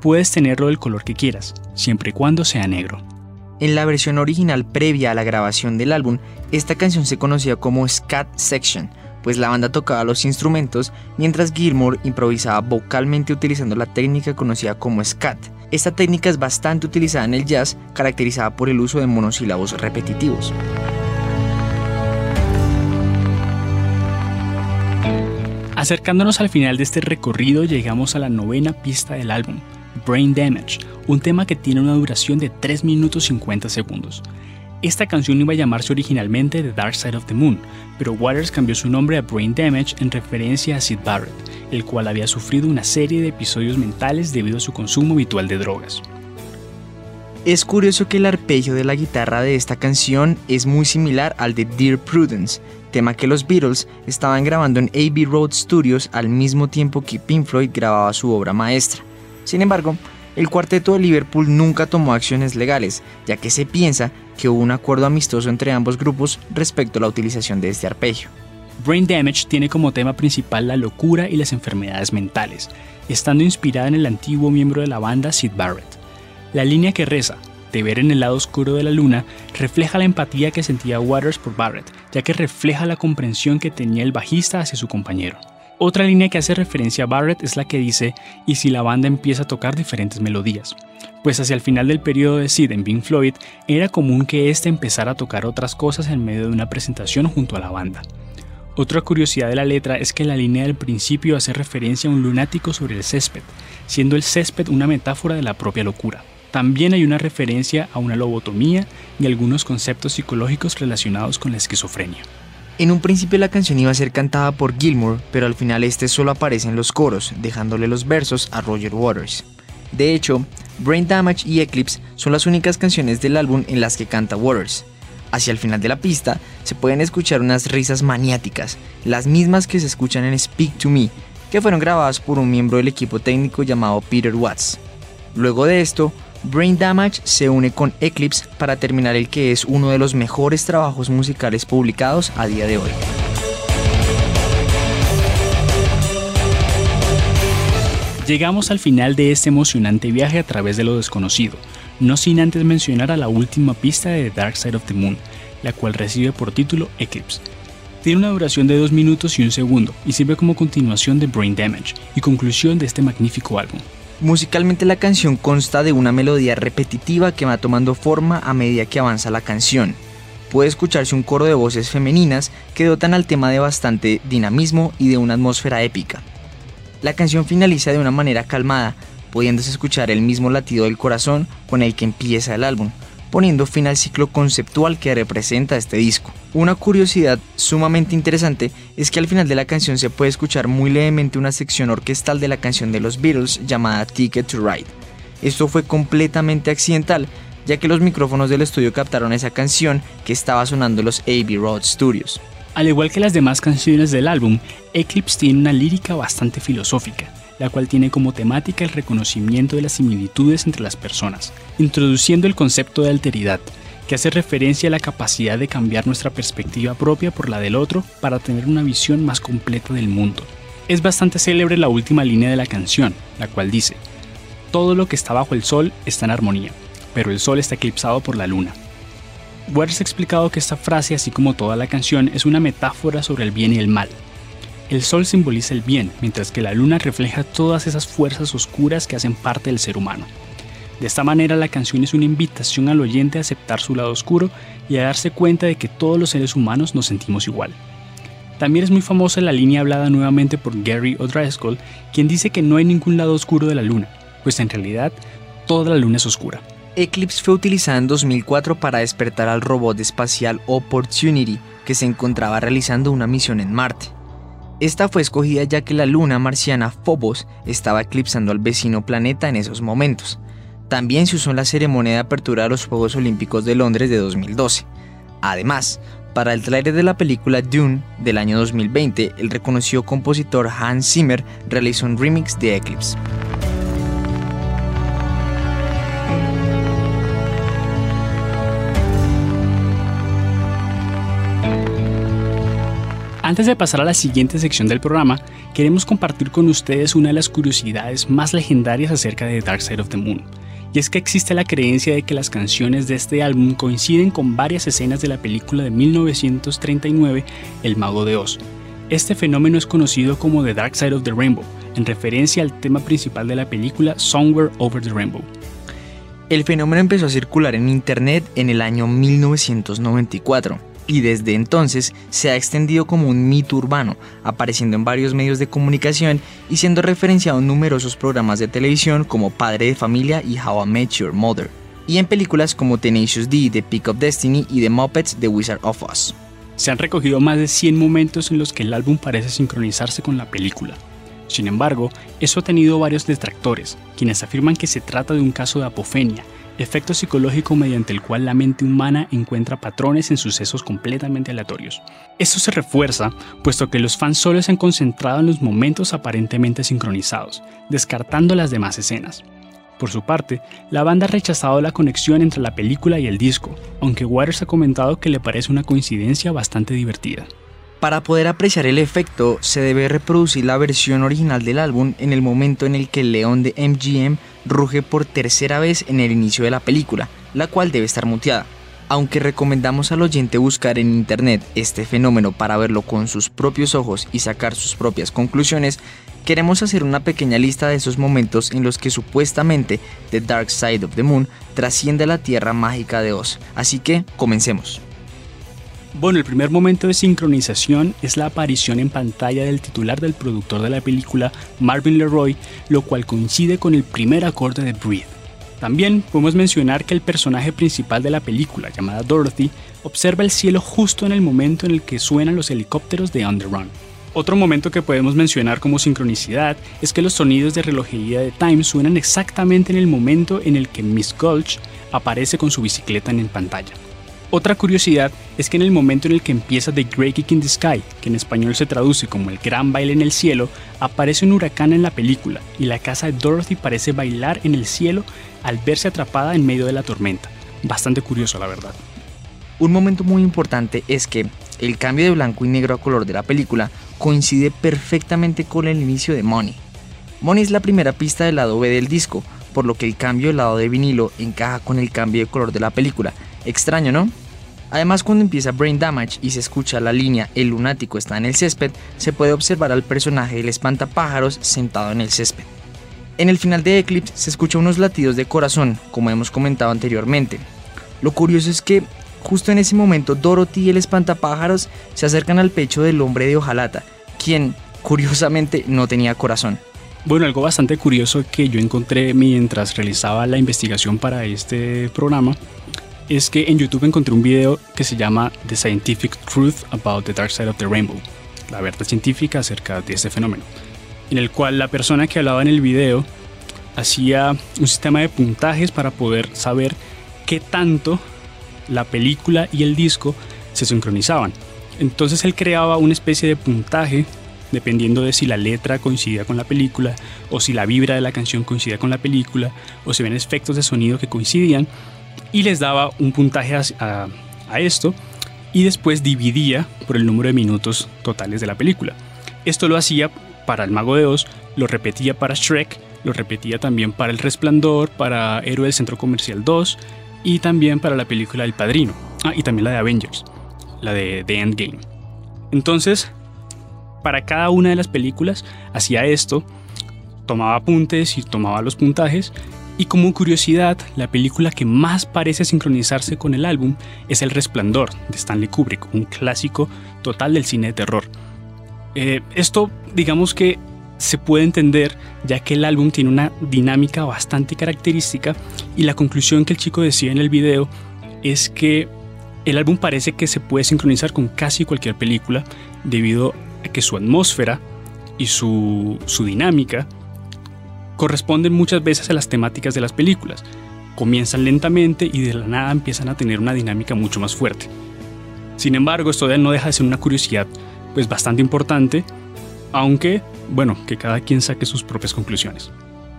Puedes tenerlo del color que quieras, siempre y cuando sea negro. En la versión original previa a la grabación del álbum, esta canción se conocía como Scat Section, pues la banda tocaba los instrumentos mientras Gilmour improvisaba vocalmente utilizando la técnica conocida como scat. Esta técnica es bastante utilizada en el jazz, caracterizada por el uso de monosílabos repetitivos. Acercándonos al final de este recorrido llegamos a la novena pista del álbum, Brain Damage, un tema que tiene una duración de 3 minutos 50 segundos. Esta canción iba a llamarse originalmente The Dark Side of the Moon, pero Waters cambió su nombre a Brain Damage en referencia a Sid Barrett, el cual había sufrido una serie de episodios mentales debido a su consumo habitual de drogas. Es curioso que el arpegio de la guitarra de esta canción es muy similar al de Dear Prudence, tema que los Beatles estaban grabando en Abbey Road Studios al mismo tiempo que Pink Floyd grababa su obra maestra. Sin embargo, el cuarteto de Liverpool nunca tomó acciones legales, ya que se piensa que hubo un acuerdo amistoso entre ambos grupos respecto a la utilización de este arpegio. Brain Damage tiene como tema principal la locura y las enfermedades mentales, estando inspirada en el antiguo miembro de la banda Sid Barrett. La línea que reza, de ver en el lado oscuro de la luna refleja la empatía que sentía Waters por Barrett, ya que refleja la comprensión que tenía el bajista hacia su compañero. Otra línea que hace referencia a Barrett es la que dice, y si la banda empieza a tocar diferentes melodías. Pues hacia el final del periodo de Sid en Pink Floyd, era común que éste empezara a tocar otras cosas en medio de una presentación junto a la banda. Otra curiosidad de la letra es que la línea del principio hace referencia a un lunático sobre el césped, siendo el césped una metáfora de la propia locura. También hay una referencia a una lobotomía y algunos conceptos psicológicos relacionados con la esquizofrenia. En un principio la canción iba a ser cantada por Gilmour, pero al final este solo aparece en los coros, dejándole los versos a Roger Waters. De hecho, Brain Damage y Eclipse son las únicas canciones del álbum en las que canta Waters. Hacia el final de la pista se pueden escuchar unas risas maniáticas, las mismas que se escuchan en Speak to Me, que fueron grabadas por un miembro del equipo técnico llamado Peter Watts. Luego de esto, Brain Damage se une con Eclipse para terminar el que es uno de los mejores trabajos musicales publicados a día de hoy. Llegamos al final de este emocionante viaje a través de lo desconocido, no sin antes mencionar a la última pista de The Dark Side of the Moon, la cual recibe por título Eclipse. Tiene una duración de 2 minutos y un segundo y sirve como continuación de Brain Damage y conclusión de este magnífico álbum. Musicalmente la canción consta de una melodía repetitiva que va tomando forma a medida que avanza la canción. Puede escucharse un coro de voces femeninas que dotan al tema de bastante dinamismo y de una atmósfera épica. La canción finaliza de una manera calmada, pudiéndose escuchar el mismo latido del corazón con el que empieza el álbum, poniendo fin al ciclo conceptual que representa este disco. Una curiosidad sumamente interesante es que al final de la canción se puede escuchar muy levemente una sección orquestal de la canción de los Beatles llamada Ticket to Ride. Esto fue completamente accidental, ya que los micrófonos del estudio captaron esa canción que estaba sonando en los Abbey Road Studios. Al igual que las demás canciones del álbum, Eclipse tiene una lírica bastante filosófica la cual tiene como temática el reconocimiento de las similitudes entre las personas, introduciendo el concepto de alteridad, que hace referencia a la capacidad de cambiar nuestra perspectiva propia por la del otro para tener una visión más completa del mundo. Es bastante célebre la última línea de la canción, la cual dice, todo lo que está bajo el sol está en armonía, pero el sol está eclipsado por la luna. Waters ha explicado que esta frase, así como toda la canción, es una metáfora sobre el bien y el mal, el sol simboliza el bien, mientras que la luna refleja todas esas fuerzas oscuras que hacen parte del ser humano. De esta manera la canción es una invitación al oyente a aceptar su lado oscuro y a darse cuenta de que todos los seres humanos nos sentimos igual. También es muy famosa la línea hablada nuevamente por Gary O'Driscoll, quien dice que no hay ningún lado oscuro de la luna, pues en realidad toda la luna es oscura. Eclipse fue utilizada en 2004 para despertar al robot espacial Opportunity, que se encontraba realizando una misión en Marte. Esta fue escogida ya que la luna marciana Phobos estaba eclipsando al vecino planeta en esos momentos. También se usó en la ceremonia de apertura de los Juegos Olímpicos de Londres de 2012. Además, para el trailer de la película Dune del año 2020, el reconocido compositor Hans Zimmer realizó un remix de Eclipse. Antes de pasar a la siguiente sección del programa, queremos compartir con ustedes una de las curiosidades más legendarias acerca de Dark Side of the Moon. Y es que existe la creencia de que las canciones de este álbum coinciden con varias escenas de la película de 1939, El Mago de Oz. Este fenómeno es conocido como The Dark Side of the Rainbow, en referencia al tema principal de la película Somewhere Over the Rainbow. El fenómeno empezó a circular en Internet en el año 1994 y desde entonces se ha extendido como un mito urbano, apareciendo en varios medios de comunicación y siendo referenciado en numerosos programas de televisión como Padre de Familia y How I Met Your Mother, y en películas como Tenacious D, The Pick of Destiny y The Muppets, The Wizard of Oz. Se han recogido más de 100 momentos en los que el álbum parece sincronizarse con la película. Sin embargo, eso ha tenido varios detractores, quienes afirman que se trata de un caso de apofenia, efecto psicológico mediante el cual la mente humana encuentra patrones en sucesos completamente aleatorios. Esto se refuerza puesto que los fans solo se han concentrado en los momentos aparentemente sincronizados, descartando las demás escenas. Por su parte, la banda ha rechazado la conexión entre la película y el disco, aunque Waters ha comentado que le parece una coincidencia bastante divertida. Para poder apreciar el efecto, se debe reproducir la versión original del álbum en el momento en el que el león de MGM ruge por tercera vez en el inicio de la película, la cual debe estar muteada. Aunque recomendamos al oyente buscar en internet este fenómeno para verlo con sus propios ojos y sacar sus propias conclusiones, queremos hacer una pequeña lista de esos momentos en los que supuestamente The Dark Side of the Moon trasciende la Tierra mágica de Oz. Así que comencemos. Bueno, el primer momento de sincronización es la aparición en pantalla del titular del productor de la película, Marvin Leroy, lo cual coincide con el primer acorde de Breathe. También podemos mencionar que el personaje principal de la película, llamada Dorothy, observa el cielo justo en el momento en el que suenan los helicópteros de Underrun. Otro momento que podemos mencionar como sincronicidad es que los sonidos de relojería de Time suenan exactamente en el momento en el que Miss Gulch aparece con su bicicleta en pantalla. Otra curiosidad es que en el momento en el que empieza The Great Kick in the Sky, que en español se traduce como el gran baile en el cielo, aparece un huracán en la película y la casa de Dorothy parece bailar en el cielo al verse atrapada en medio de la tormenta. Bastante curioso, la verdad. Un momento muy importante es que el cambio de blanco y negro a color de la película coincide perfectamente con el inicio de Money. Money es la primera pista del lado B del disco, por lo que el cambio del lado de vinilo encaja con el cambio de color de la película. Extraño, ¿no? Además, cuando empieza Brain Damage y se escucha la línea El lunático está en el césped, se puede observar al personaje del espantapájaros sentado en el césped. En el final de Eclipse se escucha unos latidos de corazón, como hemos comentado anteriormente. Lo curioso es que justo en ese momento Dorothy y el espantapájaros se acercan al pecho del hombre de hojalata, quien curiosamente no tenía corazón. Bueno, algo bastante curioso que yo encontré mientras realizaba la investigación para este programa es que en YouTube encontré un video que se llama The Scientific Truth About the Dark Side of the Rainbow, la verdad científica acerca de este fenómeno, en el cual la persona que hablaba en el video hacía un sistema de puntajes para poder saber qué tanto la película y el disco se sincronizaban. Entonces él creaba una especie de puntaje dependiendo de si la letra coincidía con la película o si la vibra de la canción coincidía con la película o si ven efectos de sonido que coincidían y les daba un puntaje a, esto y después dividía por el número de minutos totales de la película. Esto lo hacía para El Mago de Oz, lo repetía para Shrek, lo repetía también para El Resplandor, para Héroe del Centro Comercial 2 y también para la película El Padrino. Ah, y también la de Avengers, la de The Endgame. Entonces, para cada una de las películas hacía esto, tomaba apuntes y tomaba los puntajes y como curiosidad, la película que más parece sincronizarse con el álbum es El Resplandor de Stanley Kubrick, un clásico total del cine de terror. Eh, esto digamos que se puede entender ya que el álbum tiene una dinámica bastante característica y la conclusión que el chico decía en el video es que el álbum parece que se puede sincronizar con casi cualquier película debido a que su atmósfera y su, su dinámica corresponden muchas veces a las temáticas de las películas. Comienzan lentamente y de la nada empiezan a tener una dinámica mucho más fuerte. Sin embargo, esto no deja de ser una curiosidad pues bastante importante, aunque, bueno, que cada quien saque sus propias conclusiones.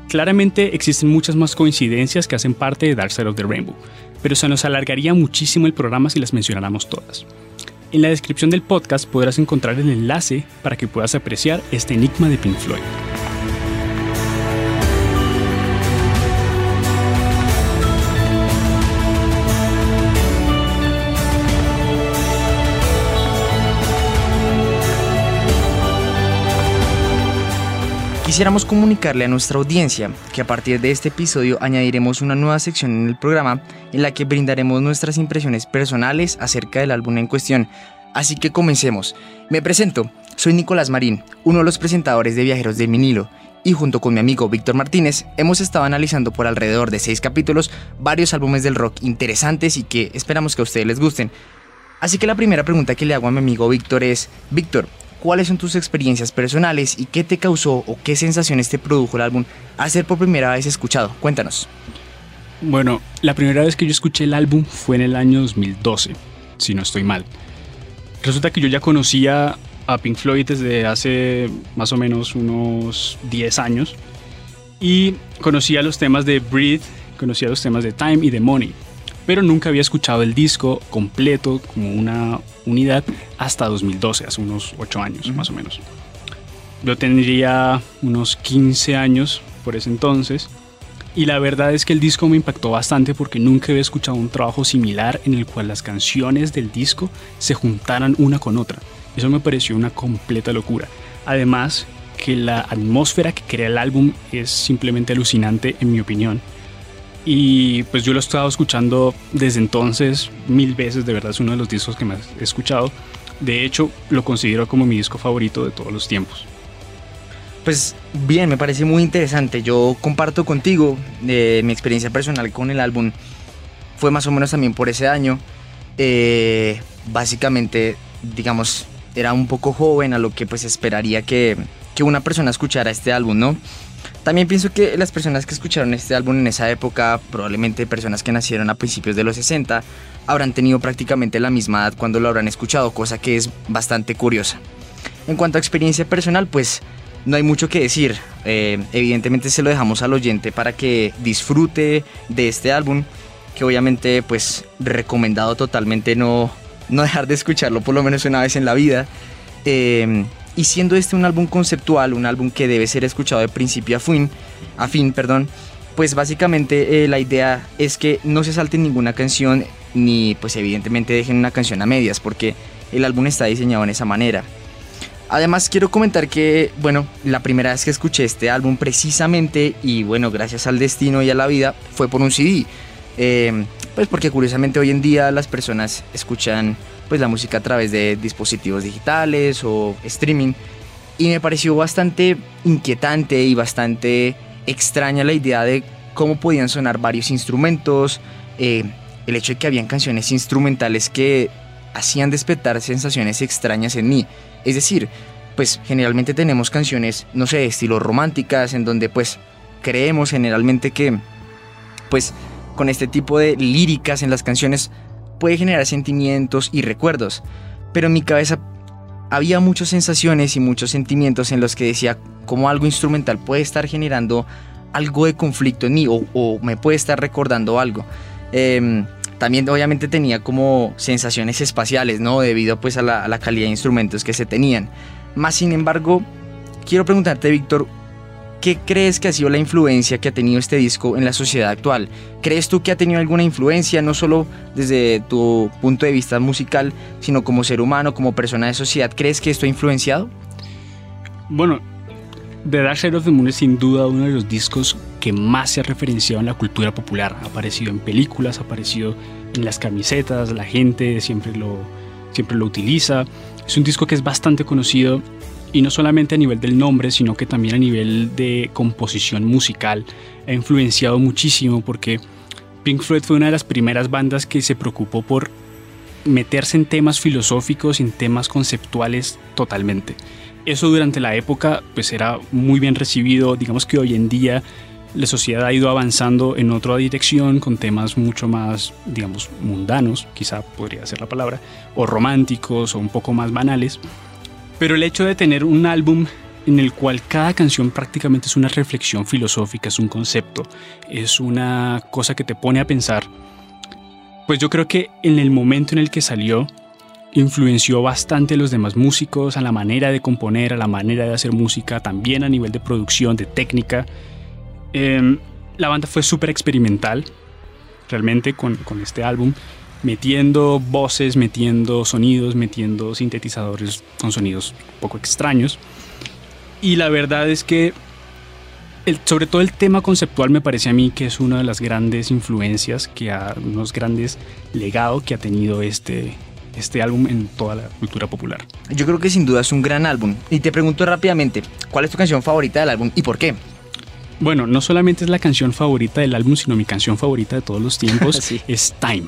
Claramente existen muchas más coincidencias que hacen parte de Dark Side of the Rainbow, pero se nos alargaría muchísimo el programa si las mencionáramos todas. En la descripción del podcast podrás encontrar el enlace para que puedas apreciar este enigma de Pink Floyd. Quisiéramos comunicarle a nuestra audiencia que a partir de este episodio añadiremos una nueva sección en el programa en la que brindaremos nuestras impresiones personales acerca del álbum en cuestión. Así que comencemos. Me presento, soy Nicolás Marín, uno de los presentadores de Viajeros del Minilo, y junto con mi amigo Víctor Martínez hemos estado analizando por alrededor de seis capítulos varios álbumes del rock interesantes y que esperamos que a ustedes les gusten. Así que la primera pregunta que le hago a mi amigo Víctor es, Víctor, cuáles son tus experiencias personales y qué te causó o qué sensaciones te produjo el álbum al ser por primera vez escuchado. Cuéntanos. Bueno, la primera vez que yo escuché el álbum fue en el año 2012, si no estoy mal. Resulta que yo ya conocía a Pink Floyd desde hace más o menos unos 10 años y conocía los temas de Breathe, conocía los temas de Time y de Money, pero nunca había escuchado el disco completo como una unidad hasta 2012, hace unos 8 años más o menos. Yo tendría unos 15 años por ese entonces y la verdad es que el disco me impactó bastante porque nunca había escuchado un trabajo similar en el cual las canciones del disco se juntaran una con otra. Eso me pareció una completa locura. Además, que la atmósfera que crea el álbum es simplemente alucinante en mi opinión. Y pues yo lo he estado escuchando desde entonces mil veces, de verdad es uno de los discos que más he escuchado. De hecho, lo considero como mi disco favorito de todos los tiempos. Pues bien, me parece muy interesante. Yo comparto contigo eh, mi experiencia personal con el álbum. Fue más o menos también por ese año. Eh, básicamente, digamos, era un poco joven a lo que pues esperaría que, que una persona escuchara este álbum, ¿no? También pienso que las personas que escucharon este álbum en esa época, probablemente personas que nacieron a principios de los 60, habrán tenido prácticamente la misma edad cuando lo habrán escuchado, cosa que es bastante curiosa. En cuanto a experiencia personal, pues no hay mucho que decir. Eh, evidentemente se lo dejamos al oyente para que disfrute de este álbum, que obviamente pues recomendado totalmente no, no dejar de escucharlo por lo menos una vez en la vida. Eh, y siendo este un álbum conceptual, un álbum que debe ser escuchado de principio a fin, a fin perdón, pues básicamente eh, la idea es que no se salte ninguna canción ni pues evidentemente dejen una canción a medias porque el álbum está diseñado en esa manera. Además quiero comentar que, bueno, la primera vez que escuché este álbum precisamente y bueno, gracias al destino y a la vida, fue por un CD. Eh, pues porque curiosamente hoy en día las personas escuchan pues la música a través de dispositivos digitales o streaming y me pareció bastante inquietante y bastante extraña la idea de cómo podían sonar varios instrumentos, eh, el hecho de que habían canciones instrumentales que hacían despertar sensaciones extrañas en mí. Es decir, pues generalmente tenemos canciones, no sé, de estilo románticas, en donde pues creemos generalmente que pues con este tipo de líricas en las canciones puede generar sentimientos y recuerdos. Pero en mi cabeza había muchas sensaciones y muchos sentimientos en los que decía cómo algo instrumental puede estar generando algo de conflicto en mí o, me puede estar recordando algo. Em, también obviamente tenía como sensaciones espaciales, ¿no? Debido pues a la, a la calidad de instrumentos que se tenían. Más sin embargo, quiero preguntarte, Víctor, ¿qué crees que ha sido la influencia que ha tenido este disco en la sociedad actual? ¿Crees tú que ha tenido alguna influencia, no solo desde tu punto de vista musical, sino como ser humano, como persona de sociedad? ¿Crees que esto ha influenciado? Bueno, The Dark Side of the Moon es sin duda uno de los discos que más se ha referenciado en la cultura popular. Ha aparecido en películas, ha aparecido en las camisetas, la gente siempre lo, siempre lo utiliza. Es un disco que es bastante conocido y no solamente a nivel del nombre, sino que también a nivel de composición musical. Ha influenciado muchísimo porque Pink Floyd fue una de las primeras bandas que se preocupó por meterse en temas filosóficos, en temas conceptuales totalmente. Eso durante la época pues era muy bien recibido, digamos que hoy en día la sociedad ha ido avanzando en otra dirección con temas mucho más, digamos, mundanos, quizá podría ser la palabra, o románticos o un poco más banales. Pero el hecho de tener un álbum en el cual cada canción prácticamente es una reflexión filosófica, es un concepto, es una cosa que te pone a pensar, pues yo creo que en el momento en el que salió, influenció bastante a los demás músicos, a la manera de componer, a la manera de hacer música, también a nivel de producción, de técnica. Em, la banda fue súper experimental, realmente, con, con este álbum metiendo voces, metiendo sonidos, metiendo sintetizadores con sonidos un poco extraños. Y la verdad es que, sobre todo el tema conceptual me parece a mí que es una de las grandes influencias, que ha, unos grandes legados que ha tenido este, este álbum en toda la cultura popular. Yo creo que sin duda es un gran álbum. Y te pregunto rápidamente, ¿cuál es tu canción favorita del álbum y por qué? Bueno, no solamente es la canción favorita del álbum, sino mi canción favorita de todos los tiempos es Time.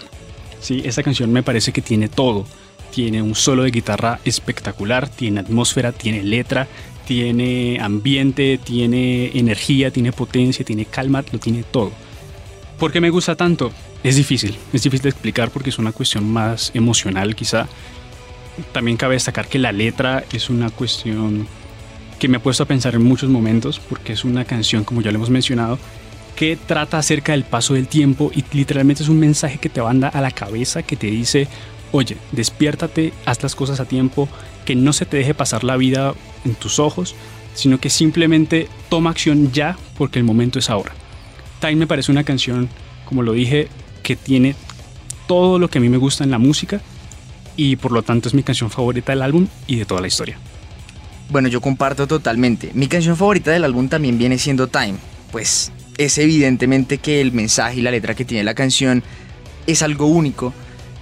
Sí, esa canción me parece que tiene todo. Tiene un solo de guitarra espectacular, tiene atmósfera, tiene letra, tiene ambiente, tiene energía, tiene potencia, tiene calma, lo tiene todo. ¿Por qué me gusta tanto? Es difícil, es difícil de explicar porque es una cuestión más emocional quizá. También cabe destacar que la letra es una cuestión que me ha puesto a pensar en muchos momentos porque es una canción, como ya lo hemos mencionado, que trata acerca del paso del tiempo y literalmente es un mensaje que te manda a la cabeza que te dice, oye, despiértate, haz las cosas a tiempo, que no se te deje pasar la vida en tus ojos, sino que simplemente toma acción ya porque el momento es ahora. Time me parece una canción, como lo dije, que tiene todo lo que a mí me gusta en la música y por lo tanto es mi canción favorita del álbum y de toda la historia. Bueno, yo comparto totalmente. Mi canción favorita del álbum también viene siendo Time, pues es evidentemente que el mensaje y la letra que tiene la canción es algo único.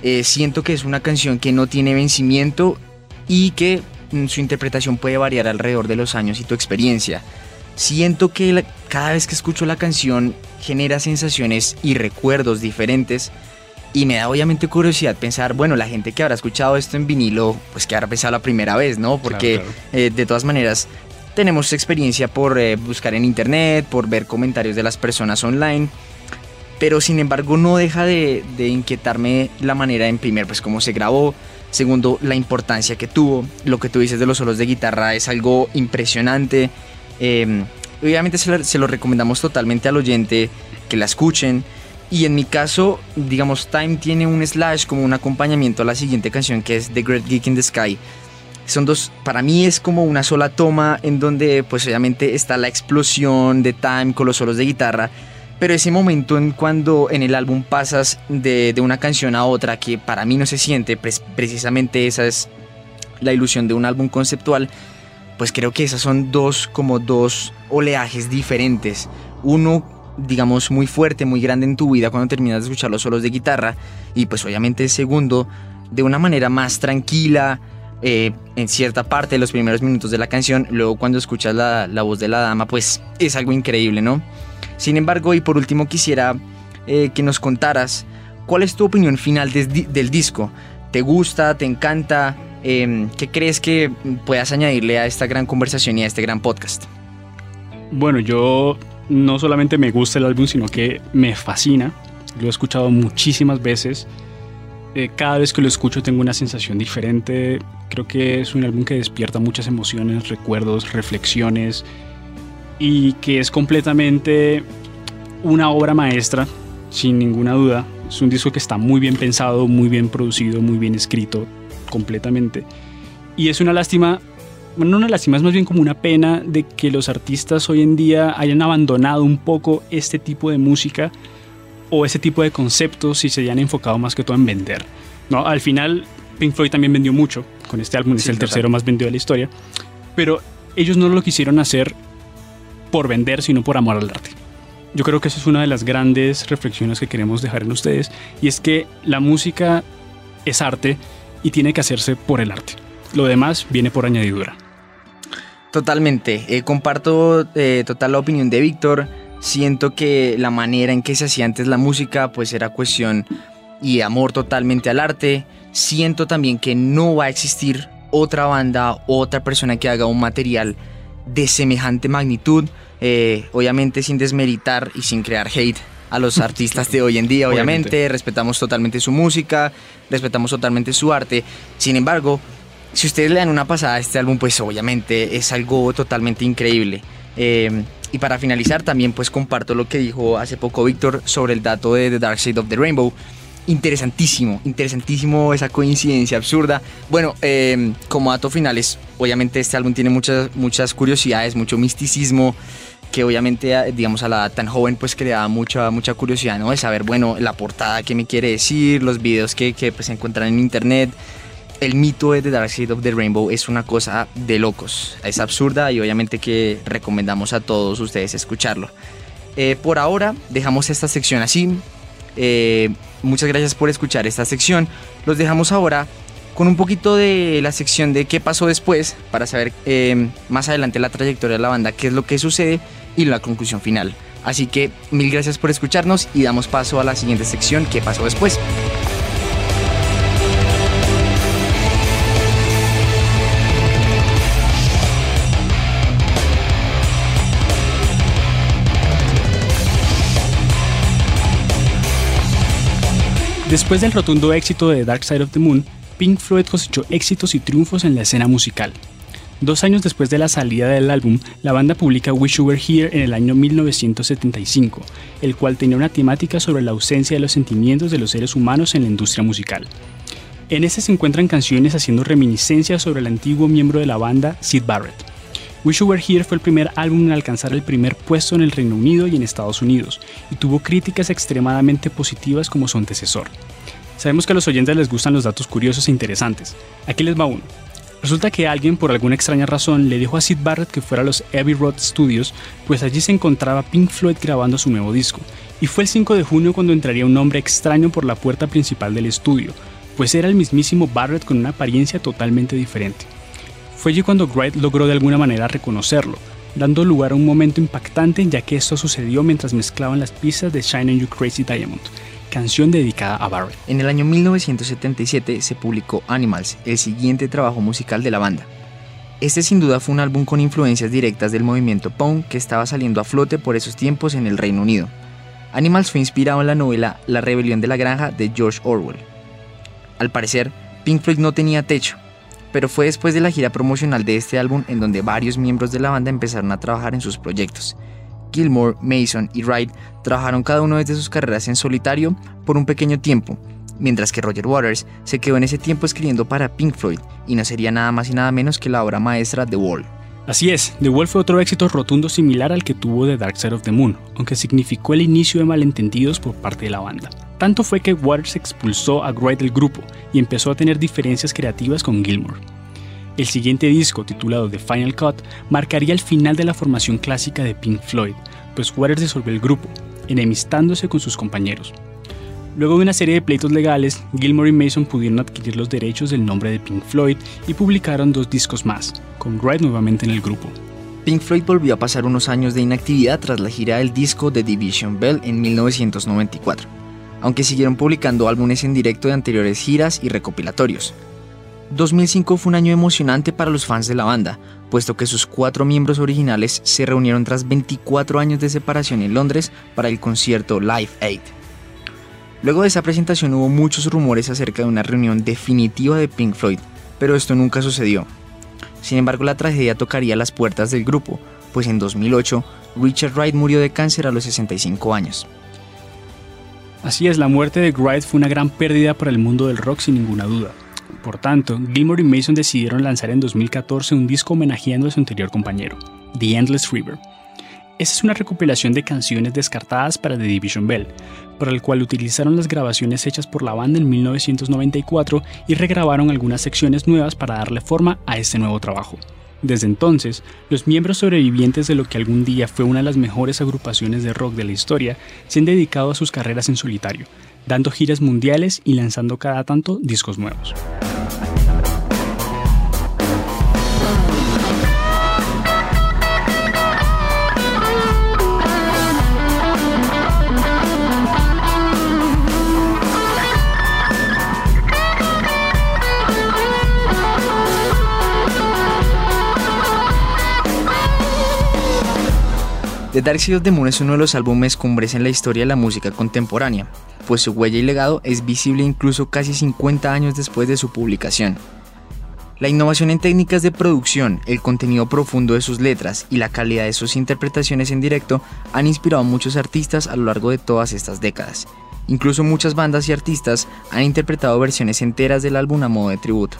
Eh, siento que es una canción que no tiene vencimiento y que mm, su interpretación puede variar alrededor de los años y tu experiencia. Siento que cada vez que escucho la canción genera sensaciones y recuerdos diferentes y me da obviamente curiosidad pensar, bueno, la gente que habrá escuchado esto en vinilo, pues que habrá pensado la primera vez, ¿no? Porque eh, de todas maneras tenemos experiencia por eh, buscar en internet, por ver comentarios de las personas online, pero sin embargo no deja de, inquietarme la manera en primer, pues cómo se grabó, segundo, la importancia que tuvo, lo que tú dices de los solos de guitarra es algo impresionante, em, obviamente se lo, recomendamos totalmente al oyente que la escuchen, y en mi caso, digamos, Time tiene un slash como un acompañamiento a la siguiente canción que es The Great Geek in the Sky, son dos, para mí es como una sola toma en donde pues obviamente está la explosión de Time con los solos de guitarra, pero ese momento en cuando en el álbum pasas de, una canción a otra que para mí no se siente, pues precisamente esa es la ilusión de un álbum conceptual, pues creo que esas son dos como dos oleajes diferentes. Uno digamos muy fuerte, muy grande en tu vida cuando terminas de escuchar los solos de guitarra y pues obviamente el segundo de una manera más tranquila, eh, en cierta parte de los primeros minutos de la canción, luego cuando escuchas la, voz de la dama, pues es algo increíble, ¿no? Sin embargo, y por último quisiera eh, que nos contaras cuál es tu opinión final del disco. ¿Te gusta? ¿Te encanta? Em, ¿Qué crees que puedas añadirle a esta gran conversación y a este gran podcast? Bueno, yo no solamente me gusta el álbum, sino que me fascina. Lo he escuchado muchísimas veces. Eh, cada vez que lo escucho tengo una sensación diferente. Creo que es un álbum que despierta muchas emociones, recuerdos, reflexiones y que es completamente una obra maestra, sin ninguna duda. Es un disco que está muy bien pensado, muy bien producido, muy bien escrito, completamente. Y es una lástima, bueno, no una lástima, es más bien como una pena de que los artistas hoy en día hayan abandonado un poco este tipo de música o ese tipo de conceptos si se hayan enfocado más que todo en vender. ¿no? Al final, Pink Floyd también vendió mucho con este álbum, es el tercero más vendido de la historia, pero ellos no lo quisieron hacer por vender, sino por amor al arte. Yo creo que esa es una de las grandes reflexiones que queremos dejar en ustedes, y es que la música es arte y tiene que hacerse por el arte. Lo demás viene por añadidura. Totalmente, eh, comparto eh, total la opinión de Víctor Siento que la manera en que se hacía antes la música pues era cuestión y amor totalmente al arte. Siento también que no va a existir otra banda, otra persona que haga un material de semejante magnitud. Eh, obviamente sin desmeritar y sin crear hate a los artistas de hoy en día, obviamente. Respetamos totalmente su música, respetamos totalmente su arte. Sin embargo, si ustedes le dan una pasada a este álbum, pues obviamente es algo totalmente increíble. Eh, y para finalizar también pues comparto lo que dijo hace poco Víctor sobre el dato de The Dark Side of the Rainbow. Interesantísimo, interesantísimo esa coincidencia absurda. Bueno, em, como dato finales, obviamente este álbum tiene muchas, muchas curiosidades, mucho misticismo que obviamente, digamos, a la edad tan joven, pues creaba mucha, mucha curiosidad, ¿no? De saber, bueno, la portada, qué me quiere decir, los videos que, que pues, se encuentran en internet, el mito de The Dark Side of the Rainbow es una cosa de locos. Es absurda y obviamente que recomendamos a todos ustedes escucharlo. Eh, por ahora dejamos esta sección así. Eh, muchas gracias por escuchar esta sección. Los dejamos ahora con un poquito de la sección de qué pasó después para saber eh, más adelante la trayectoria de la banda, qué es lo que sucede y la conclusión final. Así que mil gracias por escucharnos y damos paso a la siguiente sección, qué pasó después. Después del rotundo éxito de Dark Side of the Moon, Pink Floyd cosechó éxitos y triunfos en la escena musical. Dos años después de la salida del álbum, la banda publica Wish You Were Here en el año 1975, el cual tenía una temática sobre la ausencia de los sentimientos de los seres humanos en la industria musical. En ese se encuentran canciones haciendo reminiscencias sobre el antiguo miembro de la banda, Sid Barrett. Wish You Were Here fue el primer álbum en alcanzar el primer puesto en el Reino Unido y en Estados Unidos, y tuvo críticas extremadamente positivas como su antecesor. Sabemos que a los oyentes les gustan los datos curiosos e interesantes. Aquí les va uno. Resulta que alguien, por alguna extraña razón, le dijo a Sid Barrett que fuera a los Abbey Road Studios, pues allí se encontraba Pink Floyd grabando su nuevo disco. Y fue el 5 de junio cuando entraría un hombre extraño por la puerta principal del estudio, pues era el mismísimo Barrett con una apariencia totalmente diferente. Fue allí cuando Wright logró de alguna manera reconocerlo, dando lugar a un momento impactante ya que esto sucedió mientras mezclaban las pistas de Shine on You Crazy Diamond, canción dedicada a Barrett. En el año 1977 se publicó Animals, el siguiente trabajo musical de la banda. Este sin duda fue un álbum con influencias directas del movimiento punk que estaba saliendo a flote por esos tiempos en el Reino Unido. Animals fue inspirado en la novela La rebelión de la granja de George Orwell. Al parecer, Pink Floyd no tenía techo, pero fue después de la gira promocional de este álbum en donde varios miembros de la banda empezaron a trabajar en sus proyectos, Gilmore, Mason y Wright trabajaron cada uno desde sus carreras en solitario por un pequeño tiempo, mientras que Roger Waters se quedó en ese tiempo escribiendo para Pink Floyd y no sería nada más y nada menos que la obra maestra The Wall. Así es, The Wall fue otro éxito rotundo similar al que tuvo The Dark Side of the Moon, aunque significó el inicio de malentendidos por parte de la banda. Tanto fue que Waters expulsó a Wright del grupo y empezó a tener diferencias creativas con Gilmore. El siguiente disco, titulado The Final Cut, marcaría el final de la formación clásica de Pink Floyd, pues Waters disolvió el grupo, enemistándose con sus compañeros. Luego de una serie de pleitos legales, Gilmore y Mason pudieron adquirir los derechos del nombre de Pink Floyd y publicaron dos discos más, con Wright nuevamente en el grupo. Pink Floyd volvió a pasar unos años de inactividad tras la gira del disco The Division Bell en 1994, aunque siguieron publicando álbumes en directo de anteriores giras y recopilatorios. 2005 fue un año emocionante para los fans de la banda, puesto que sus cuatro miembros originales se reunieron tras 24 años de separación en Londres para el concierto Live Aid. Luego de esa presentación hubo muchos rumores acerca de una reunión definitiva de Pink Floyd, pero esto nunca sucedió. Sin embargo, la tragedia tocaría las puertas del grupo, pues en 2008 Richard Wright murió de cáncer a los 65 años. Así es, la muerte de Wright fue una gran pérdida para el mundo del rock sin ninguna duda. Por tanto, Gilmore y Mason decidieron lanzar en 2014 un disco homenajeando a su anterior compañero, The Endless River. Esta es una recopilación de canciones descartadas para The Division Bell, para el cual utilizaron las grabaciones hechas por la banda en 1994 y regrabaron algunas secciones nuevas para darle forma a este nuevo trabajo. Desde entonces, los miembros sobrevivientes de lo que algún día fue una de las mejores agrupaciones de rock de la historia se han dedicado a sus carreras en solitario, dando giras mundiales y lanzando cada tanto discos nuevos. The Dark Side of the Moon es uno de los álbumes cumbres en la historia de la música contemporánea, pues su huella y legado es visible incluso casi 50 años después de su publicación. La innovación en técnicas de producción, el contenido profundo de sus letras y la calidad de sus interpretaciones en directo han inspirado a muchos artistas a lo largo de todas estas décadas. Incluso muchas bandas y artistas han interpretado versiones enteras del álbum a modo de tributo.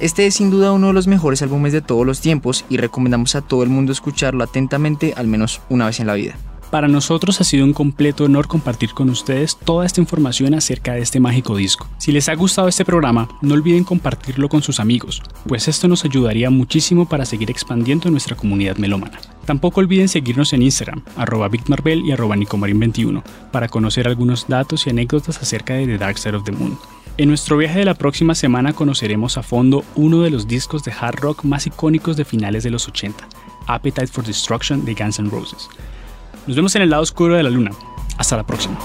Este es sin duda uno de los mejores álbumes de todos los tiempos y recomendamos a todo el mundo escucharlo atentamente al menos una vez en la vida. Para nosotros ha sido un completo honor compartir con ustedes toda esta información acerca de este mágico disco. Si les ha gustado este programa, no olviden compartirlo con sus amigos, pues esto nos ayudaría muchísimo para seguir expandiendo nuestra comunidad melómana. Tampoco olviden seguirnos en Instagram, arroba vicmarvel y arroba nicomarin21, para conocer algunos datos y anécdotas acerca de The Dark Side of the Moon. En nuestro viaje de la próxima semana conoceremos a fondo uno de los discos de hard rock más icónicos de finales de los 80, Appetite for Destruction de Guns N' Roses. Nos vemos en el lado oscuro de la luna. Hasta la próxima.